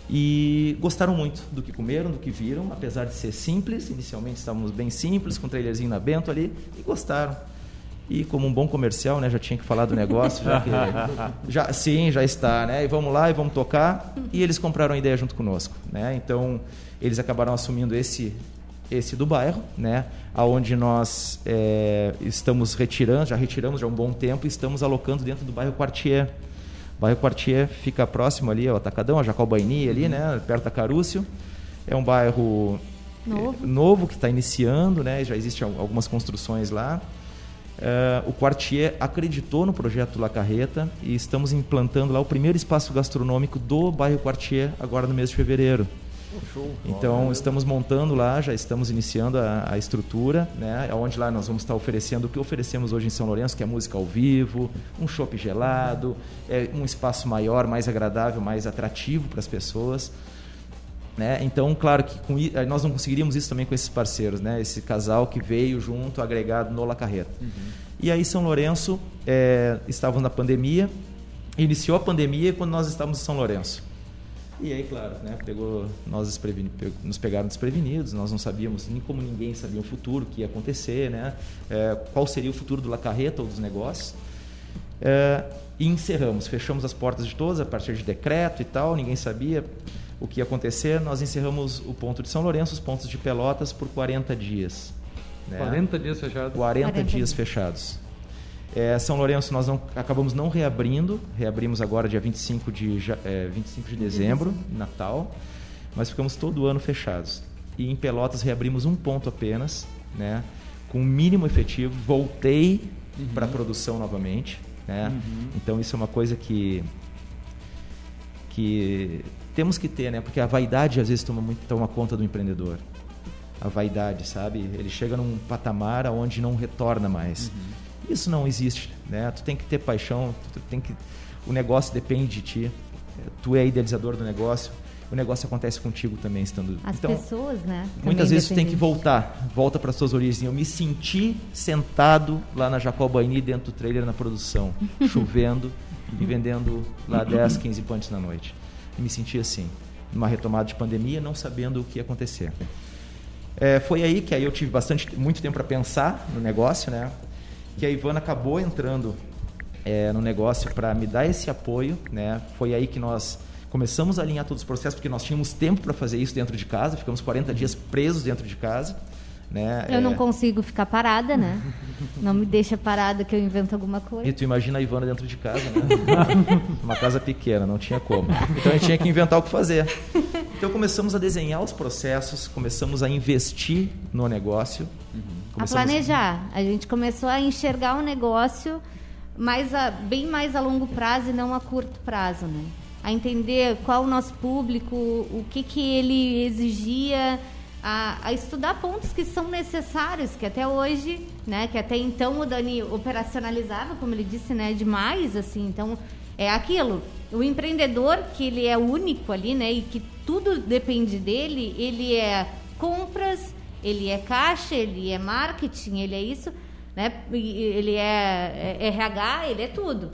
e gostaram muito do que comeram, do que viram, apesar de ser simples. Inicialmente estávamos bem simples, com um trailerzinho na Bento ali, e gostaram. E como um bom comercial, né, já tinha que falar do negócio, já que, <laughs> já, sim, já está, né? E vamos lá e vamos tocar. E eles compraram a ideia junto conosco, né? Então eles acabaram assumindo esse esse do bairro, né? Aonde nós é, estamos retirando, já retiramos já há um bom tempo, estamos alocando dentro do bairro Quartier. O bairro Quartier fica próximo ali ao Atacadão, a Jacobaini ali, né? Perto da Carúcio. É um bairro novo, é, novo que está iniciando, né? Já existem algumas construções lá. Uh, o Quartier acreditou no projeto La Carreta e estamos implantando lá o primeiro espaço gastronômico do bairro Quartier agora no mês de fevereiro. Então estamos montando lá, já estamos iniciando a, a, estrutura, né? Onde lá nós vamos estar oferecendo o que oferecemos hoje em São Lourenço, que é música ao vivo, um chopp gelado, é um espaço maior, mais agradável, mais atrativo para as pessoas. Né? Então, claro que com, nós não conseguiríamos isso também com esses parceiros, né? Esse casal que veio junto, agregado no La Carreta. Uhum. E aí São Lourenço, é, estávamos na pandemia, iniciou a pandemia quando nós estávamos em São Lourenço. E aí, claro, né, pegou, nós nos pegaram desprevenidos, nós não sabíamos, nem como ninguém sabia o futuro, o que ia acontecer, né, é, qual seria o futuro do La Carreta ou dos negócios. É, e encerramos, fechamos as portas de todas a partir de decreto e tal, ninguém sabia o que ia acontecer. Nós encerramos o ponto de São Lourenço, os pontos de Pelotas, por 40 dias. Né? 40 dias fechados? 40, 40 dias fechados. É, São Lourenço nós não, acabamos não reabrindo, reabrimos agora dia 25 de, é, 25 de dezembro, Natal, mas ficamos todo ano fechados. E em Pelotas reabrimos um ponto apenas, né, com o mínimo efetivo. Voltei uhum. para a produção novamente. Né? Uhum. Então isso é uma coisa que, que temos que ter, né? porque a vaidade às vezes toma, muito, toma conta do empreendedor. A vaidade, sabe? Ele chega num patamar onde não retorna mais. Uhum. Isso não existe, né? Tu tem que ter paixão, tu tem que o negócio depende de ti. Tu é idealizador do negócio. O negócio acontece contigo também estando. As então, pessoas, né? Muitas vezes tu tem que voltar, volta para suas origens. Eu me senti sentado lá na Jacobaini dentro do trailer na produção, <laughs> chovendo e vendendo lá 10, 15 punts na noite. E me senti assim, numa retomada de pandemia, não sabendo o que ia acontecer. É, foi aí que aí eu tive bastante muito tempo para pensar no negócio, né? Que a Ivana acabou entrando é, no negócio para me dar esse apoio, né? Foi aí que nós começamos a alinhar todos os processos, porque nós tínhamos tempo para fazer isso dentro de casa, ficamos 40 dias presos dentro de casa, Né? Eu é... não consigo ficar parada, né? Não me deixa parada que eu invento alguma coisa. E tu imagina a Ivana dentro de casa, né? <laughs> Uma casa pequena, não tinha como. Então a gente tinha que inventar o que fazer. Então começamos a desenhar os processos, começamos a investir no negócio. Uhum. A planejar. A gente começou a enxergar o negócio mais a, bem mais a longo prazo e não a curto prazo, né? A entender qual o nosso público, o que, que ele exigia, a, a, estudar pontos que são necessários, que até hoje, né, que até então o Dani operacionalizava, como ele disse, né, demais, assim, então é aquilo. O empreendedor que ele é único ali, né, e que tudo depende dele, ele é compras, ele é caixa, ele é marketing, ele é isso, né, ele é, é RH, ele é tudo.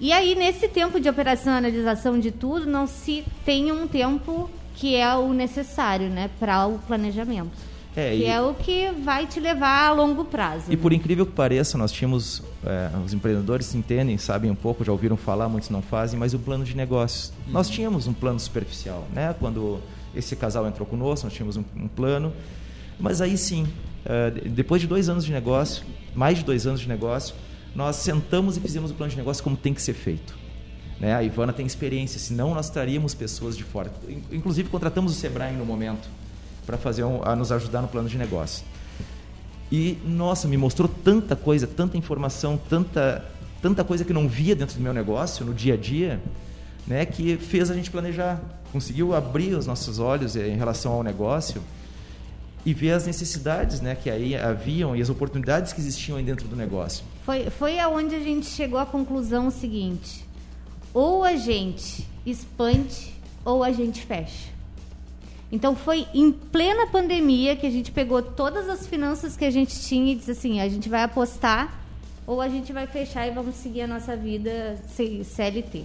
E aí nesse tempo de operacionalização de tudo, não se tem um tempo que é o necessário, né, para o planejamento. É, que e... é o que vai te levar a longo prazo. E né? por incrível que pareça, nós tínhamos, é, os empreendedores entendem, sabem um pouco, já ouviram falar, muitos não fazem, mas o plano de negócios. Uhum. Nós tínhamos um plano superficial, né? Quando esse casal entrou conosco, nós tínhamos um, um plano, mas aí sim, é, depois de dois anos de negócio, mais de dois anos de negócio, nós sentamos e fizemos o plano de negócio como tem que ser feito. Né? A Ivana tem experiência, senão nós traríamos pessoas de fora. Inclusive, contratamos o Sebrae no momento para fazer um, nos ajudar no plano de negócio. E, nossa, me mostrou tanta coisa, tanta informação, tanta, tanta coisa que não via dentro do meu negócio, no dia a dia, né, que fez a gente planejar. Conseguiu abrir os nossos olhos em relação ao negócio e ver as necessidades né, que aí haviam e as oportunidades que existiam aí dentro do negócio. Foi, foi aonde a gente chegou à conclusão seguinte ou a gente expande ou a gente fecha. Então foi em plena pandemia que a gente pegou todas as finanças que a gente tinha e disse assim, a gente vai apostar ou a gente vai fechar e vamos seguir a nossa vida CLT.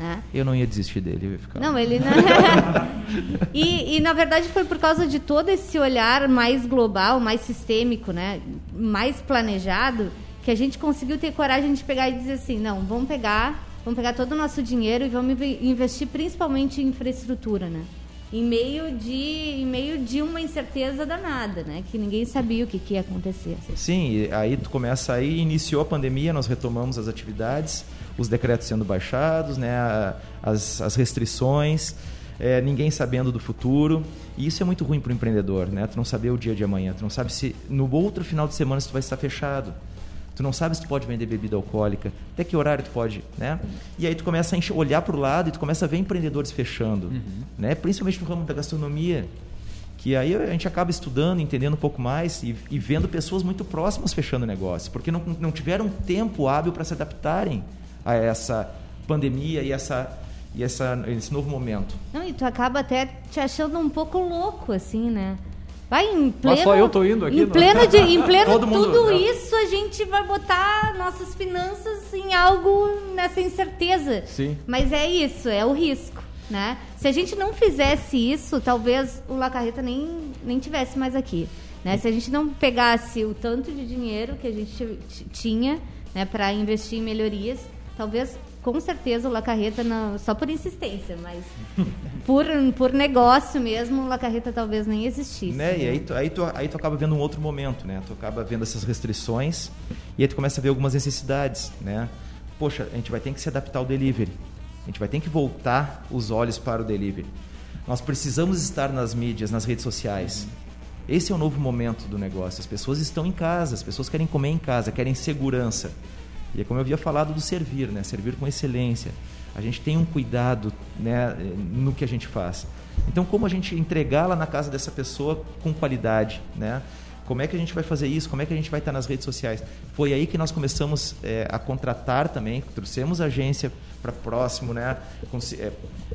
Né? Eu não ia desistir dele, eu ia ficar. Não, ele não. <laughs> e, e na verdade foi por causa de todo esse olhar mais global, mais sistêmico, né? mais planejado, que a gente conseguiu ter coragem de pegar e dizer assim, não, vamos pegar Vamos pegar todo o nosso dinheiro e vamos investir principalmente em infraestrutura, né? Em meio de, em meio de uma incerteza danada, né? Que ninguém sabia o que, que ia acontecer. Sim, aí tu começa aí, iniciou a pandemia, nós retomamos as atividades, os decretos sendo baixados, né? As, as restrições, é, ninguém sabendo do futuro. E isso é muito ruim para o empreendedor, né? Tu não saber o dia de amanhã, tu não sabe se no outro final de semana se tu vai estar fechado. Tu não sabe se tu pode vender bebida alcoólica, até que horário tu pode, né? E aí tu começa a olhar para o lado e tu começa a ver empreendedores fechando, uhum. né? Principalmente no ramo da gastronomia, que aí a gente acaba estudando, entendendo um pouco mais e, e vendo pessoas muito próximas fechando negócio, porque não, não tiveram tempo hábil para se adaptarem a essa pandemia e essa e essa, esse novo momento. Não, e tu acaba até te achando um pouco louco, assim, né? Vai em pleno. Mas só eu tô indo aqui. Em pleno, de, em pleno <laughs> tudo mundo, isso, a gente vai botar nossas finanças em algo nessa incerteza. Sim. Mas é isso, é o risco. Né? Se a gente não fizesse isso, talvez o La Carreta nem, nem tivesse mais aqui. Né? Se a gente não pegasse o tanto de dinheiro que a gente tinha né, para investir em melhorias, talvez com certeza o La Carreta, não, só por insistência, mas por, por negócio mesmo, o La Carreta talvez nem existisse. Né? E aí tu, aí, tu, aí tu acaba vendo um outro momento, né? Tu acaba vendo essas restrições e aí tu começa a ver algumas necessidades, né? Poxa, a gente vai ter que se adaptar ao delivery. A gente vai ter que voltar os olhos para o delivery. Nós precisamos estar nas mídias, nas redes sociais. Esse é o novo momento do negócio. As pessoas estão em casa, as pessoas querem comer em casa, querem segurança. E é como eu havia falado do servir, né? Servir com excelência. A gente tem um cuidado né, no que a gente faz. Então, como a gente entregá-la na casa dessa pessoa com qualidade, né? Como é que a gente vai fazer isso? Como é que a gente vai estar nas redes sociais? Foi aí que nós começamos é, a contratar também, trouxemos a agência para próximo, né? É,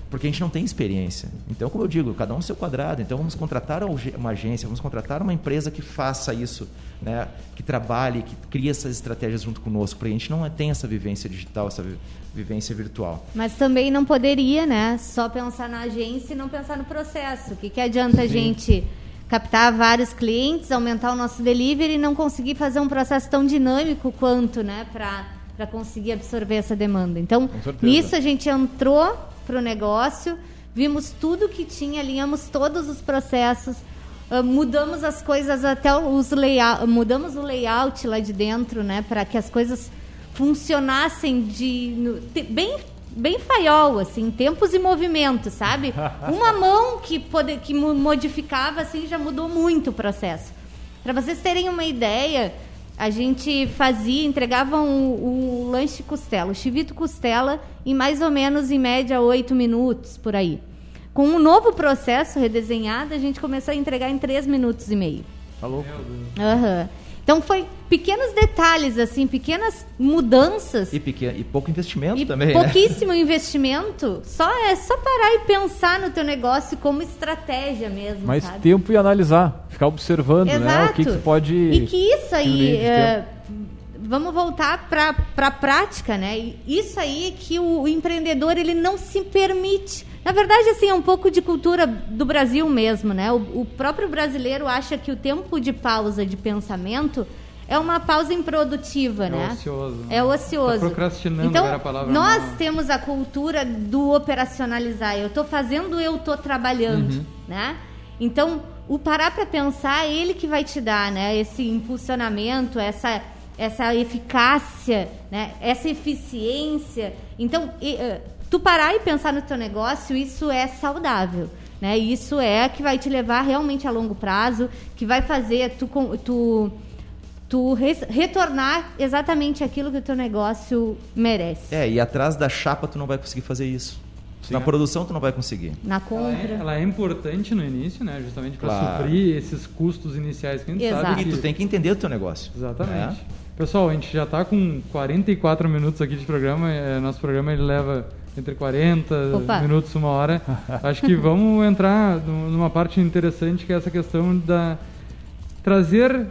porque a gente não tem experiência. Então, como eu digo, cada um no seu quadrado. Então, vamos contratar uma agência, vamos contratar uma empresa que faça isso, né? Que trabalhe, que crie essas estratégias junto conosco, porque a gente não tem essa vivência digital, essa vivência virtual. Mas também não poderia, né? Só pensar na agência e não pensar no processo. O que, que adianta Sim. a gente captar vários clientes, aumentar o nosso delivery e não conseguir fazer um processo tão dinâmico quanto, né, para conseguir absorver essa demanda. Então, nisso a gente entrou para o negócio, vimos tudo que tinha, alinhamos todos os processos, uh, mudamos as coisas até os layout, mudamos o layout lá de dentro, né, para que as coisas funcionassem de no, bem bem faiol, assim, tempos e movimentos, sabe? <laughs> Uma mão que pode, que modificava assim já mudou muito o processo. Para vocês terem uma ideia, a gente fazia, entregava um, um lanche costela, o chivito costela, em mais ou menos, em média, oito minutos, por aí. Com um novo processo redesenhado, a gente começou a entregar em três minutos e meio. Tá louco? Uhum. Então foi pequenos detalhes, assim, pequenas mudanças. E, pequeno, e pouco investimento e também. Né? Pouquíssimo né? <laughs> investimento. Só é só parar e pensar no teu negócio como estratégia mesmo. Mais sabe? tempo e analisar, ficar observando, Exato. né? O que, que pode. E que isso aí. É, vamos voltar para a prática, né? Isso aí é que o, o empreendedor ele não se permite na verdade, assim, é um pouco de cultura do Brasil mesmo, né? O, o próprio brasileiro acha que o tempo de pausa de pensamento é uma pausa improdutiva, é né? Ocioso. É ocioso. Tá procrastinando então, era a palavra. Nós não. temos a cultura do operacionalizar. Eu estou fazendo, eu estou trabalhando, uhum. né? Então, o parar para pensar é ele que vai te dar, né? Esse impulsionamento, essa essa eficácia, né? Essa eficiência. Então, e, uh, tu parar e pensar no teu negócio, isso é saudável. Né? Isso é que vai te levar realmente a longo prazo, que vai fazer tu, tu, tu retornar exatamente aquilo que o teu negócio merece. É, e atrás da chapa tu não vai conseguir fazer isso. Sim, Na produção tu não vai conseguir. Na compra. Ela é, ela é importante no início, né? Justamente para claro. suprir esses custos iniciais que a gente Exato. sabe. Que... E tu tem que entender o teu negócio. Exatamente. É. Pessoal, a gente já está com 44 minutos aqui de programa. É, nosso programa ele leva entre 40 Opa. minutos, uma hora. Acho que vamos <laughs> entrar numa parte interessante que é essa questão da trazer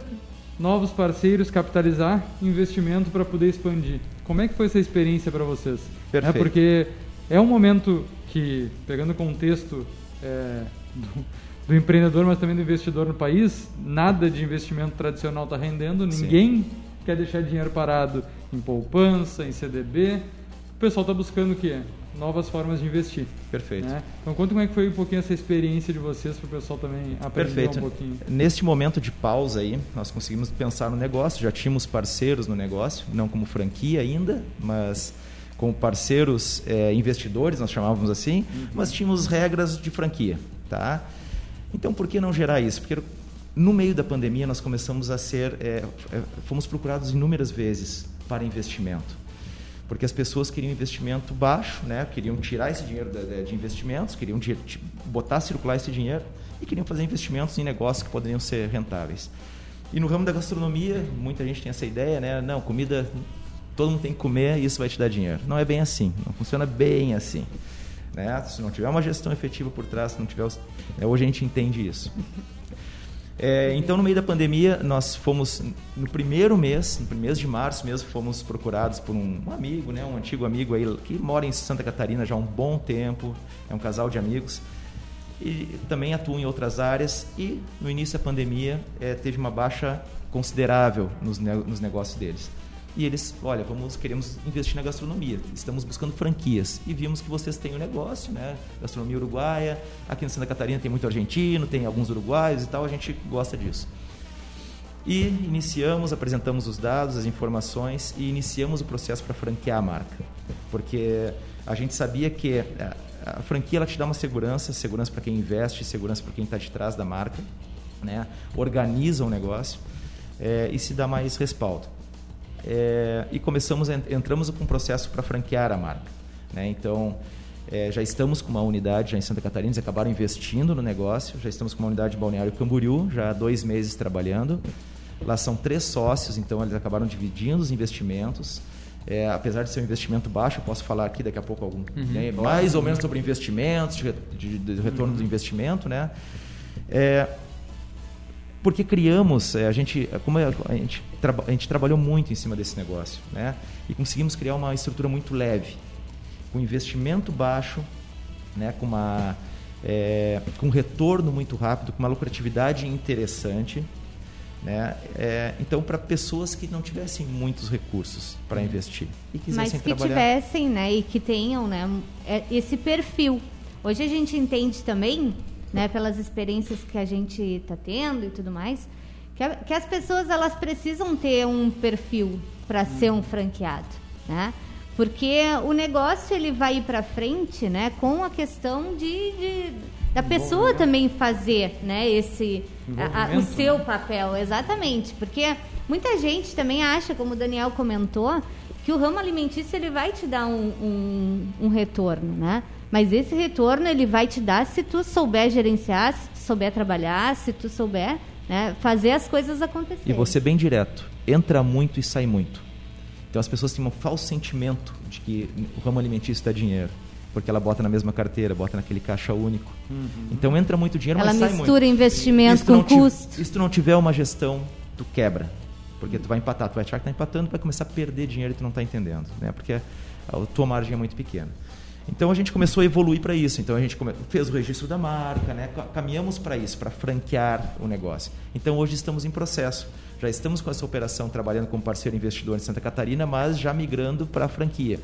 novos parceiros, capitalizar investimento para poder expandir. Como é que foi essa experiência para vocês? Perfeito. É porque é um momento que, pegando o contexto é, do, do, empreendedor, mas também do investidor no país, nada de investimento tradicional está rendendo, ninguém Sim. Quer deixar dinheiro parado em poupança, em CDB o pessoal está buscando o quê? Novas formas de investir. Perfeito. Né? Então, conta como é que foi um pouquinho essa experiência de vocês para o pessoal também aprender Perfeito. um pouquinho. Neste momento de pausa aí, nós conseguimos pensar no negócio. Já tínhamos parceiros no negócio, não como franquia ainda, mas como parceiros é, investidores, nós chamávamos assim, uhum. mas tínhamos regras de franquia, tá? Então, por que não gerar isso? Porque no meio da pandemia nós começamos a ser, é, é, fomos procurados inúmeras vezes para investimento porque as pessoas queriam investimento baixo, né? queriam tirar esse dinheiro de, investimentos, queriam botar circular esse dinheiro e queriam fazer investimentos em negócios que poderiam ser rentáveis. E no ramo da gastronomia, muita gente tem essa ideia, né? Não, comida todo mundo tem que comer e isso vai te dar dinheiro. Não é bem assim, não funciona bem assim. Né? Se não tiver uma gestão efetiva por trás, se não tiver os... é, hoje a gente entende isso. É, então, no meio da pandemia, nós fomos, no primeiro mês, no primeiro mês de março mesmo, fomos procurados por um, um, amigo, né, um antigo amigo aí, que mora em Santa Catarina já há um bom tempo, é um casal de amigos, e também atua em outras áreas. E no início da pandemia, é, teve uma baixa considerável nos, nos negócios deles. E eles, olha, vamos, queremos investir na gastronomia, estamos buscando franquias. E vimos que vocês têm o um negócio, né? Gastronomia uruguaia, aqui em Santa Catarina tem muito argentino, tem alguns uruguaios e tal, a gente gosta disso. E iniciamos, apresentamos os dados, as informações e iniciamos o processo para franquear a marca. Porque a gente sabia que a franquia ela te dá uma segurança, segurança para quem investe, segurança para quem está de trás da marca, né? organiza o negócio é, e se dá mais respaldo é, e começamos entramos com um processo para franquear a marca. Né? Então é, já estamos com uma unidade já em Santa Catarina, eles acabaram investindo no negócio, já estamos com uma unidade de Balneário Camboriú, já há dois meses trabalhando. Lá são três sócios, então eles acabaram dividindo os investimentos. É, apesar de ser um investimento baixo, eu posso falar aqui daqui a pouco algum, uhum. né, mais ou menos sobre investimentos, de, de, de retorno uhum. do investimento, né? É, porque criamos, é, a gente, como a gente, a gente trabalhou muito em cima desse negócio, né? E conseguimos criar uma estrutura muito leve, com investimento baixo, né? Com uma é, com retorno muito rápido, com uma lucratividade interessante, né? É, então, para pessoas que não tivessem muitos recursos para investir e quisessem Mas que trabalhar... tivessem, né? E que tenham, né? É, esse perfil. Hoje a gente entende também né, pelas experiências que a gente está tendo e tudo mais, que, a, que, as pessoas elas precisam ter um perfil para hum. ser um franqueado, né? Porque o negócio ele vai ir para frente, né, com a questão de, de da pessoa também fazer, né, esse a, a, o seu papel, exatamente, porque muita gente também acha, como o Daniel comentou, que o ramo alimentício ele vai te dar um, um, um retorno, né? Mas esse retorno ele vai te dar se tu souber gerenciar, se tu souber trabalhar, se tu souber né, fazer as coisas acontecerem. E você bem direto, entra muito e sai muito. Então as pessoas têm um falso sentimento de que o ramo alimentício dá dinheiro porque ela bota na mesma carteira, bota naquele caixa único. Uhum. Então entra muito dinheiro, ela mas sai muito. Ela mistura investimento com custo. Se tu não tiver uma gestão, tu quebra. Porque tu vai empatar, tu vai achar que está empatando, vai começar a perder dinheiro e tu não está entendendo, né? Porque a tua margem é muito pequena. Então a gente começou a evoluir para isso. Então a gente fez o registro da marca, né? caminhamos para isso, para franquear o negócio. Então hoje estamos em processo. Já estamos com essa operação trabalhando como parceiro investidor em Santa Catarina, mas já migrando para a franquia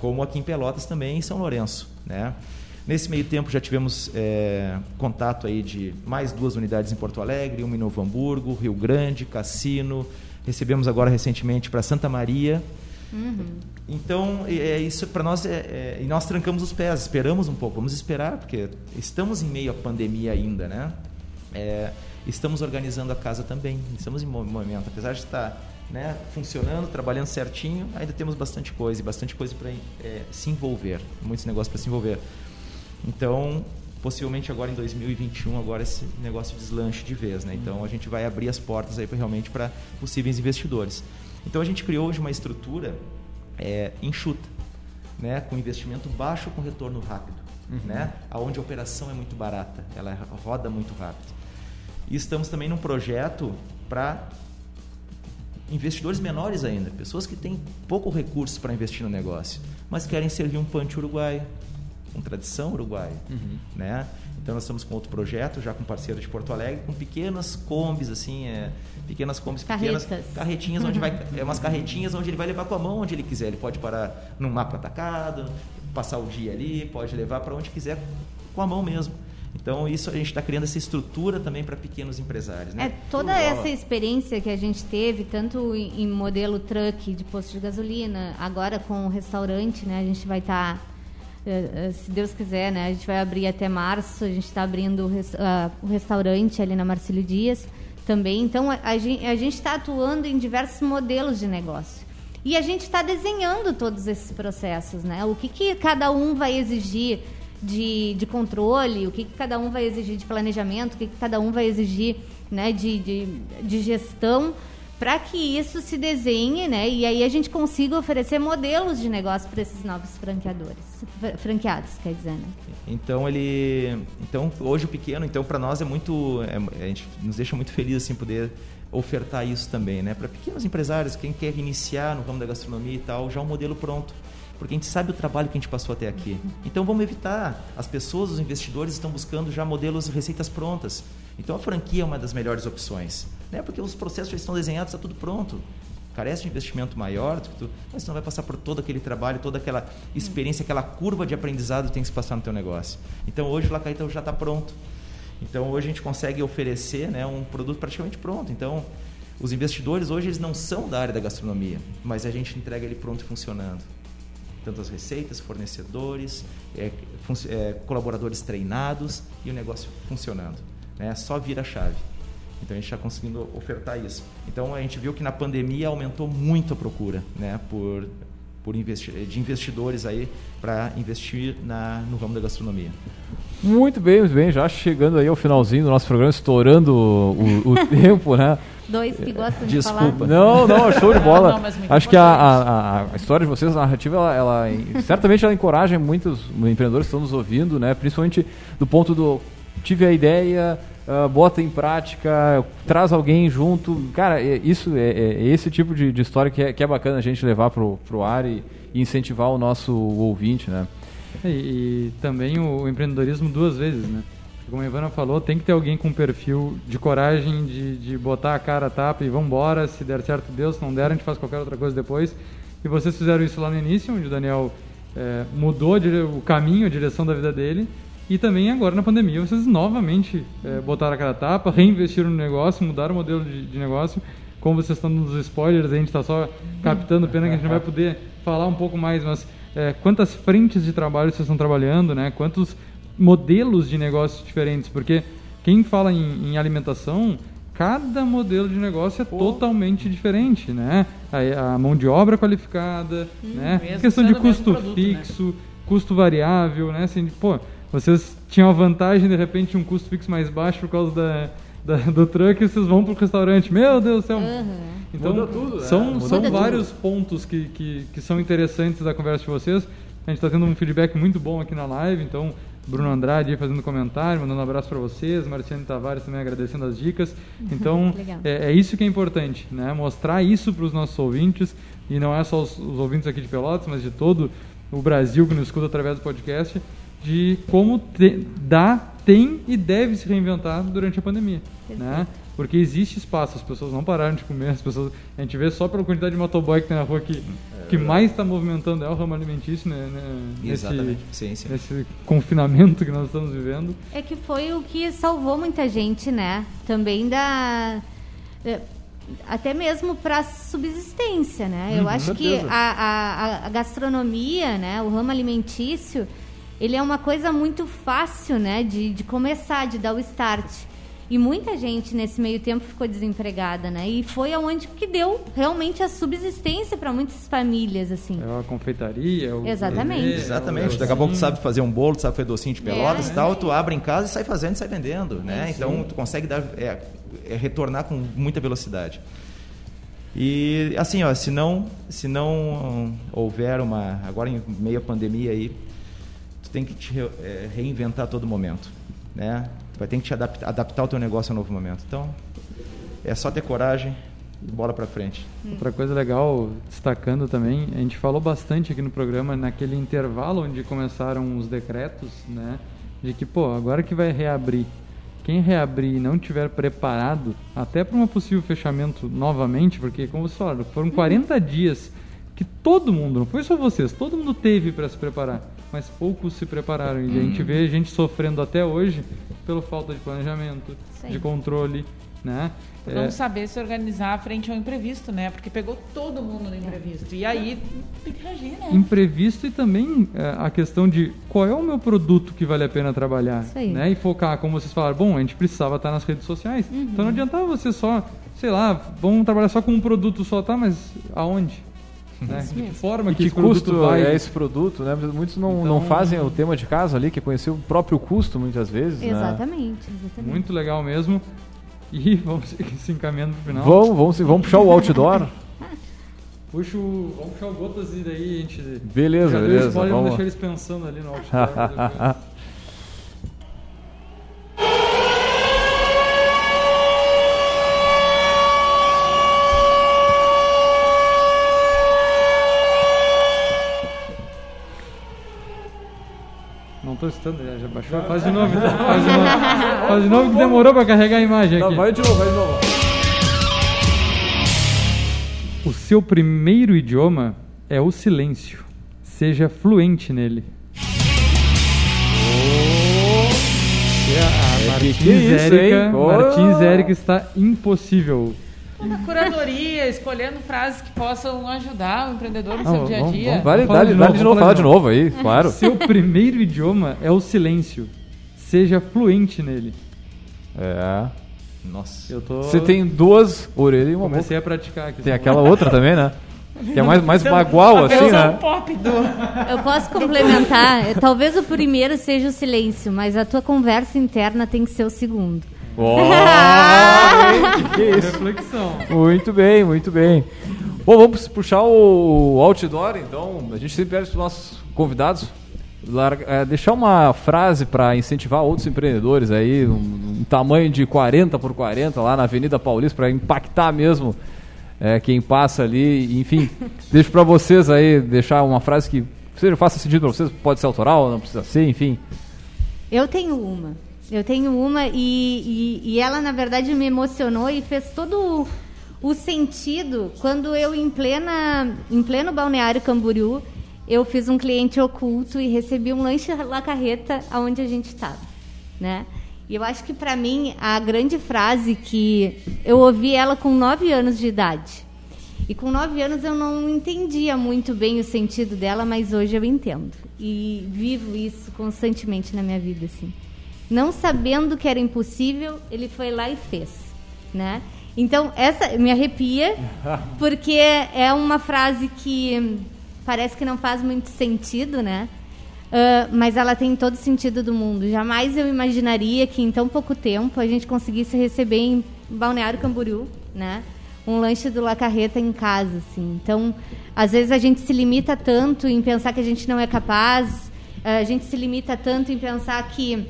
como aqui em Pelotas também em São Lourenço. Né? Nesse meio tempo já tivemos é, contato aí de mais duas unidades em Porto Alegre, uma em Novo Hamburgo, Rio Grande, Cassino. Recebemos agora recentemente para Santa Maria. Uhum. Então, é, isso para nós é, é, e nós trancamos os pés, esperamos um pouco, vamos esperar porque estamos em meio à pandemia ainda, né? É, estamos organizando a casa também, estamos em movimento, apesar de estar né, funcionando, trabalhando certinho, ainda temos bastante coisa e bastante coisa para é, se envolver, muitos negócios para se envolver. Então, possivelmente agora em 2021 agora esse negócio deslanche de vez, né? Então a gente vai abrir as portas aí pra, realmente para possíveis investidores. Então a gente criou hoje uma estrutura é, enxuta, né? Com investimento baixo com retorno rápido, uhum. né? Aonde a operação é muito barata, ela roda muito rápido. E estamos também num projeto para investidores menores ainda, pessoas que têm pouco recurso para investir no negócio, mas querem servir um punch uruguaio, com tradição uruguaia, uhum. né? Então nós estamos com outro projeto, já com parceiro de Porto Alegre, com pequenas combis assim, é, pequenas combis, Carretas. pequenas carretinhas onde vai, <laughs> é umas carretinhas onde ele vai levar com a mão onde ele quiser. Ele pode parar num mapa atacado, passar o dia ali, pode levar para onde quiser com a mão mesmo. Então, isso a gente está criando essa estrutura também para pequenos empresários. Né? É toda essa experiência que a gente teve, tanto em, em, modelo truck de posto de gasolina, agora com o restaurante, né? A gente vai estar, tá, uh, uh, se Deus quiser, né? A gente vai abrir até março, a gente está abrindo o, uh, o, restaurante ali na Marcílio Dias também. Então, a, a gente está atuando em diversos modelos de negócio. E a gente está desenhando todos esses processos, né? O que, que cada um vai exigir de, de controle, o que, que cada um vai exigir de planejamento, o que, que cada um vai exigir né, de, de, de gestão, para que isso se desenhe, né? E aí a gente consiga oferecer modelos de negócio para esses novos franqueadores, franqueados, quer dizer, né? Então ele, então hoje o pequeno, então para nós é muito, é, a gente nos deixa muito feliz assim poder ofertar isso também, né? Para pequenos empresários, quem quer iniciar no ramo da gastronomia e tal, já um modelo pronto porque a gente sabe o trabalho que a gente passou até aqui. Então vamos evitar. As pessoas, os investidores estão buscando já modelos, receitas prontas. Então a franquia é uma das melhores opções, né? Porque os processos já estão desenhados, está tudo pronto. Carece de investimento maior, mas não vai passar por todo aquele trabalho, toda aquela experiência, aquela curva de aprendizado que tem que se passar no teu negócio. Então hoje o Lacaitão já está pronto. Então hoje a gente consegue oferecer né, um produto praticamente pronto. Então os investidores hoje eles não são da área da gastronomia, mas a gente entrega ele pronto e funcionando tanto as receitas, fornecedores, é, é, colaboradores treinados e o negócio funcionando. Né? Só vira a chave. Então a gente está conseguindo ofertar isso. Então a gente viu que na pandemia aumentou muito a procura né? por, por investi de investidores aí para investir na, no ramo da gastronomia. Muito bem, muito bem. Já chegando aí ao finalzinho do nosso programa, estourando o, o <laughs> tempo, né? Dois que gostam de Desculpa. falar. Não, não, show de bola. Não, não, Acho que a, a, a, história de vocês, a narrativa, ela, ela certamente ela encoraja muitos empreendedores que estão nos ouvindo, né? Principalmente do ponto do tive a ideia, uh, bota em prática, traz alguém junto. Cara, é, isso é, é, é esse tipo de, de, história que é, que é bacana a gente levar pro, pro ar e, e incentivar o nosso ouvinte, né? E, e também o empreendedorismo duas vezes, né? como a Ivana falou, tem que ter alguém com perfil de coragem de, de botar a cara a tapa e vamos embora, se der certo Deus, se não der a gente faz qualquer outra coisa depois. E vocês fizeram isso lá no início, onde o Daniel é, mudou o caminho, a direção da vida dele, E também agora na pandemia vocês novamente é, botaram a cara a tapa, <laughs> reinvestiram no negócio, mudaram o modelo de, de negócio. Como vocês estão nos spoilers, a gente está só captando, pena que a gente não vai poder falar um pouco mais, mas é, quantas frentes de trabalho vocês estão trabalhando, né? Quantos modelos de negócios diferentes? Porque quem fala em, em alimentação, cada modelo de negócio é Pô. totalmente diferente, né? A, a, mão de obra qualificada, hum, né? Questão de custo produto, né? fixo, né? custo variável, né? Assim, pô, vocês tinham a vantagem de repente um custo fixo mais baixo por causa da, da do truck e vocês vão para o restaurante. Meu Deus do céu! Uhum. Então, Muda tudo, são, né? são vários tudo. pontos que, que, que são interessantes da conversa de vocês. A gente está tendo um feedback muito bom aqui na live, então Bruno Andrade fazendo comentário, mandando um abraço para vocês, Marciane Tavares também agradecendo as dicas. <laughs> Então, é, é, isso que é importante, né? Mostrar isso para os nossos ouvintes, e não é só os, os, ouvintes aqui de Pelotas, mas de todo o Brasil que nos escuta através do podcast, de como te, dá, tem e deve se reinventar durante a pandemia, né? Porque existe espaço, as pessoas não pararam de comer, as pessoas, a gente vê só pela quantidade de motoboy que tem na rua que que mais está movimentando é o ramo alimentício, né? né Exatamente, nesse, sim, sim. Nesse confinamento que nós estamos vivendo. É que foi o que salvou muita gente, né? Também da é, até mesmo para subsistência, né? Eu uhum, acho que a, a, a, gastronomia, né? O ramo alimentício, ele é uma coisa muito fácil, né? De, de começar, de dar o start. E muita gente nesse meio tempo ficou desempregada, né? E foi aonde que deu realmente a subsistência para muitas famílias, assim. É a confeitaria, o Exatamente. Bebê, Exatamente. Daqui a pouco tu sabe fazer um bolo, tu sabe fazer docinho de pelotas é. e tal, tu abre em casa e sai fazendo e sai vendendo, né? É, então tu consegue dar é, é, retornar com muita velocidade. E assim, ó, se não, se não houver uma agora em meio à pandemia aí, tu tem que te re, é, reinventar a todo momento, né? vai ter que te adaptar, adaptar o teu negócio ao novo momento. Então, é só ter coragem e bola para frente. Outra coisa legal, destacando também, a gente falou bastante aqui no programa, naquele intervalo onde começaram os decretos, né? De que, pô, agora que vai reabrir, quem reabrir e não tiver preparado, até para um possível fechamento novamente, porque, como você falou, foram 40 uhum. dias que todo mundo, não foi só vocês, todo mundo teve para se preparar mas poucos se prepararam. E a gente vê a gente sofrendo até hoje pela falta de planejamento, Sim. de controle, né? Vamos é... saber se organizar frente ao imprevisto, né? Porque pegou todo mundo no imprevisto. E aí tem que reagir, né? Imprevisto e também é, a questão de qual é o meu produto que vale a pena trabalhar. Né? E focar, como vocês falaram, bom, a gente precisava estar nas redes sociais. Uhum. Então não adiantava você só, sei lá, vamos trabalhar só com um produto só, tá? Mas aonde? Né? De que forma que, que custo vai... é esse produto, né? Muitos não, então, não fazem o tema de casa ali, que é conhecer o próprio custo muitas vezes. Exatamente, né? exatamente. Muito legal mesmo. E <laughs> vamos <laughs> se encaminhando pro final. Vamos, vamos, vamos puxar o outdoor. <laughs> Puxa o, vamos puxar o gotas e daí a gente. Beleza, beleza. Vamos deixar eles pensando ali no outdoor. Tô escutando, já, já baixou. Faz de novo, então. Faz de novo. Faz de novo que demorou pra carregar a imagem aqui. vai de novo, vai de novo. O seu primeiro idioma é o silêncio. Seja fluente nele. Oh. A Martins, é Érica, Martins Érica está impossível. Na curadoria, escolhendo frases que possam ajudar o empreendedor no seu dia a dia. Vamos, vale, dá, de novo, de novo, falar de novo aí, <laughs> claro. Seu primeiro idioma é o silêncio. Seja fluente nele. É. Nossa. Eu tô... Você tem duas orelhas e uma Comecei boca. a praticar aqui. Tem aquela outra também, né? Que é mais, mais bagual, assim, né? Pop do... Eu posso complementar. Talvez o primeiro seja o silêncio, mas a tua conversa interna tem que ser o segundo. Oh, <laughs> que isso? Reflexão. Muito bem, muito bem. Bom, vamos puxar o outdoor, então. A gente sempre pede para os nossos convidados larga, é, deixar uma frase para incentivar outros empreendedores aí, um, um, tamanho de 40 por 40 lá na Avenida Paulista, para impactar mesmo é, quem passa ali. Enfim, <laughs> deixo para vocês aí deixar uma frase que seja faça sentido para vocês, pode ser autoral, não precisa ser, enfim. Eu tenho uma. Eu tenho uma e, e, e, ela, na verdade, me emocionou e fez todo o, sentido quando eu, em, plena, em pleno balneário Camboriú, eu fiz um cliente oculto e recebi um lanche La Carreta aonde a gente estava, né? E eu acho que para mim a grande frase que eu ouvi ela com nove anos de idade. E com nove anos eu não entendia muito bem o sentido dela, mas hoje eu entendo. E vivo isso constantemente na minha vida, assim. Não sabendo que era impossível, ele foi lá e fez, né? Então, essa me arrepia, <laughs> porque é uma frase que parece que não faz muito sentido, né? Uh, mas ela tem todo sentido do mundo. Jamais eu imaginaria que em tão pouco tempo a gente conseguisse receber em Balneário Camboriú, né? Um lanche do La Carreta em casa, assim. Então, às vezes a gente se limita tanto em pensar que a gente não é capaz, a gente se limita tanto em pensar que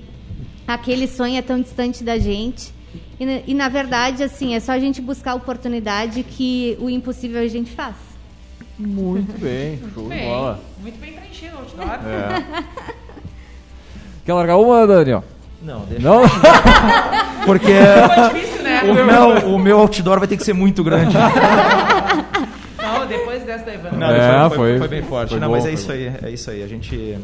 aquele sonho é tão distante da gente. E, e na verdade, assim, é só a gente buscar a oportunidade que o impossível a gente faz. Muito bem, show de bola. Muito bem preenchido o outdoor. É. Quer largar uma, Daniel? Não, deixa. Não? <laughs> Porque Foi difícil, né? o meu, o meu outdoor vai ter que ser muito grande. Não, depois dessa da Ivana. Não, É, foi, foi- foi bem forte. foi Não, bom, mas é isso aí, é isso aí. A gente,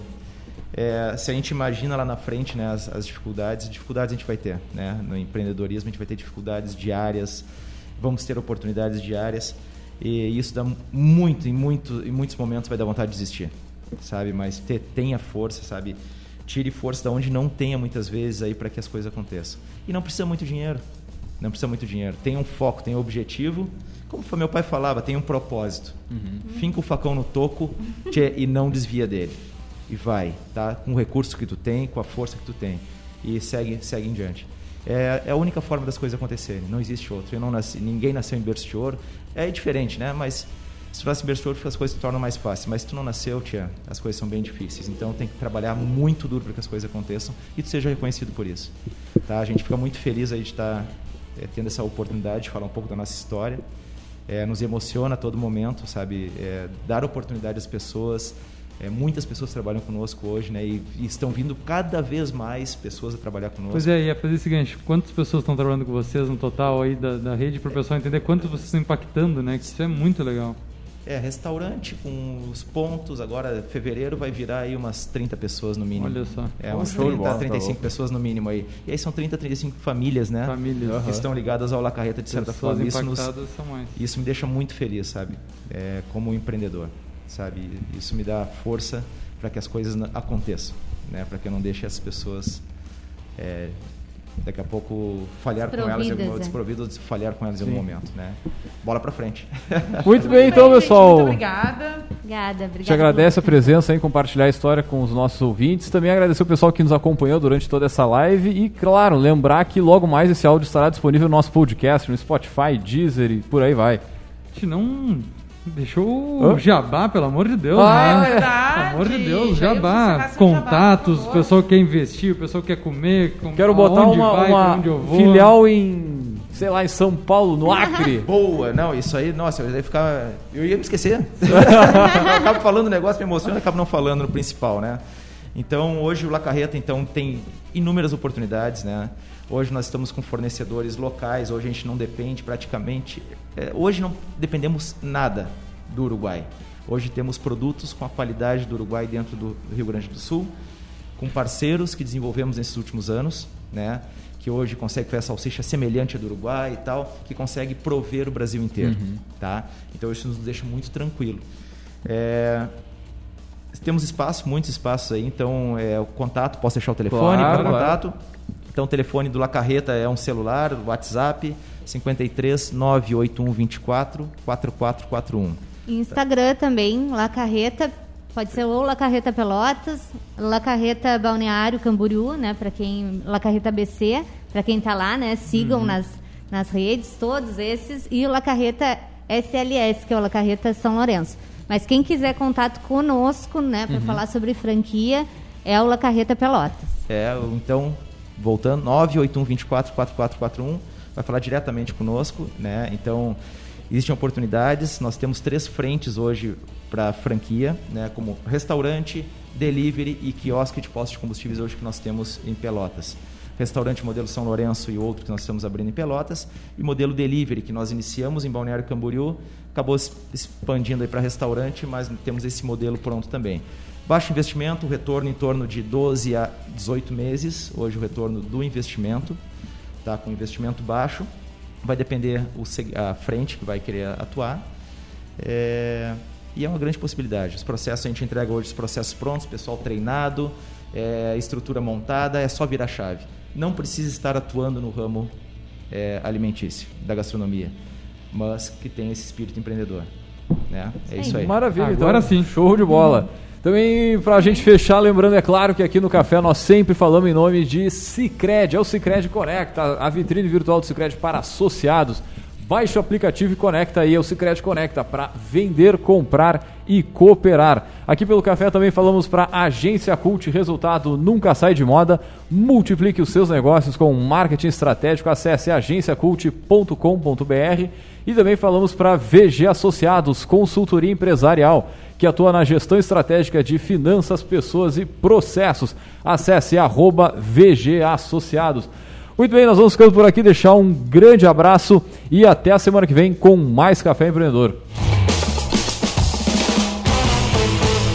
é, se a gente imagina lá na frente, né, as, as dificuldades, dificuldades a gente vai ter, né? No empreendedorismo a gente vai ter dificuldades diárias, vamos ter oportunidades diárias e isso dá muito, em muito, em muitos momentos vai dar vontade de desistir, sabe? Mas te- tenha força, sabe? Tire força da onde não tenha muitas vezes aí para que as coisas aconteçam. E não precisa muito dinheiro. Não precisa muito dinheiro. Tenha um foco, tenha um objetivo. Como foi- meu pai falava, tem um propósito. Finca o facão no toco tchê, e não desvia dele. E vai, tá? Com o recurso que tu tem, com a força que tu tem. E segue, segue em diante. É, é a única forma das coisas acontecerem. Não existe outra. Eu não nasci, ninguém nasceu em berço de ouro. É diferente, né? Mas se tu nasce em berço de ouro, as coisas se tornam mais fáceis. Mas se tu não nasceu, tia, as coisas são bem difíceis. Então tem que trabalhar muito duro para que as coisas aconteçam e tu seja reconhecido por isso. Tá? A gente fica muito feliz aí de estar é, tendo essa oportunidade de falar um pouco da nossa história. É, nos emociona a todo momento, sabe? É, dar oportunidade às pessoas. É, muitas pessoas trabalham conosco hoje, né? E, e estão vindo cada vez mais pessoas a trabalhar conosco. Pois é, ia fazer o seguinte, quantas pessoas estão trabalhando com vocês no total aí da, da rede para o pessoal entender quanto vocês estão impactando, né? Que isso é muito legal. É, restaurante com os pontos, agora fevereiro vai virar aí umas 30 pessoas no mínimo. Olha só. É, umas Show de 30, bola, tá 35 louco. pessoas no mínimo aí. E aí são 30, 35 famílias, né? Famílias. Que estão ligadas ao La Carreta de certa Pessoas forma. Isso, nos, são mais. isso me deixa muito feliz, sabe? É, como empreendedor, sabe? Isso me dá força para que as coisas aconteçam, né? Para que eu não deixe as pessoas é, daqui a pouco falhar com elas, em algum, Desprovidas, é. desprovidas, falhar com elas em algum momento, né? Bola para frente. <laughs> Muito bem, então, pessoal. Muito obrigada. Obrigada, obrigada. Te agradece a presença em compartilhar a história com os nossos ouvintes. Também agradecer o pessoal que nos acompanhou durante toda essa live. E, claro, lembrar que logo mais esse áudio estará disponível no nosso podcast, no Spotify, Deezer e por aí vai. A gente não deixou Hã? o jabá, pelo amor de Deus, Ah, né? Verdade. Pelo amor de Deus, jabá, contatos, jabá, o pessoal quer investir, o pessoal quer comer, com, Quero botar uma, vai, uma pra onde eu vou. filial em, sei lá, em São Paulo, no <laughs> Acre. Boa, não, isso aí, nossa, eu ia ficar. Eu ia me esquecer. <laughs> eu acabo falando o negócio, me emociona, acabo não falando no principal, né? Então, hoje o La Carreta então, tem inúmeras oportunidades, né? Hoje nós estamos com fornecedores locais, hoje a gente não depende praticamente. é, hoje não dependemos nada do Uruguai. Hoje temos produtos com a qualidade do Uruguai dentro do Rio Grande do Sul, com parceiros que desenvolvemos nesses últimos anos, né? Que hoje consegue fazer a salsicha semelhante à do Uruguai e tal, que consegue prover o Brasil inteiro, tá? Então isso nos deixa muito tranquilo. É, temos espaço, muitos espaços aí, então é, o contato, posso deixar o telefone Claro, para contato. Então o telefone do La Carreta é um celular, WhatsApp 53 981 24 4441. Instagram também, La Carreta, pode ser ou La Carreta Pelotas, La Carreta Balneário Camboriú, né, para quem La Carreta BC, para quem tá lá, né, sigam nas, nas redes todos esses e o La Carreta SLS, que é o La Carreta São Lourenço. Mas quem quiser contato conosco, né, para falar sobre franquia, é o La Carreta Pelotas. É, então, voltando, 981 24 4441, vai falar diretamente conosco, né? Então, existem oportunidades, nós temos três frentes hoje para franquia, né? Como restaurante, delivery e quiosque de postos de combustíveis hoje que nós temos em Pelotas. restaurante modelo São Lourenço e outro que nós estamos abrindo em Pelotas, e modelo delivery, que nós iniciamos em Balneário Camboriú, acabou expandindo para restaurante, mas temos esse modelo pronto também. Baixo investimento, retorno em torno de 12 a 18 meses, hoje o retorno do investimento, tá? com investimento baixo, vai depender o, a frente que vai querer atuar, é, e é uma grande possibilidade. Os processos, a gente entrega hoje os processos prontos, pessoal treinado, é, estrutura montada, é só virar chave. Não precisa estar atuando no ramo é, alimentício, da gastronomia, mas que tem esse espírito empreendedor. Né? É isso aí. Maravilha, Agora então, sim. Show de bola. Também para a gente fechar, lembrando, é claro que aqui no Café nós sempre falamos em nome de Cicred, é o Cicred Conecta, a vitrine virtual do Cicred para associados. Baixe o aplicativo e conecta aí, é o Cicred Conecta, para vender, comprar e cooperar. Aqui pelo Café também falamos para Agência Cult, resultado nunca sai de moda. Multiplique os seus negócios com marketing estratégico, acesse agenciacult.com.br e também falamos para VG Associados, consultoria empresarial que atua na gestão estratégica de finanças, pessoas e processos. Acesse arroba VG Associados. Muito bem, nós vamos ficando por aqui, deixar um grande abraço e até a semana que vem com mais Café Empreendedor.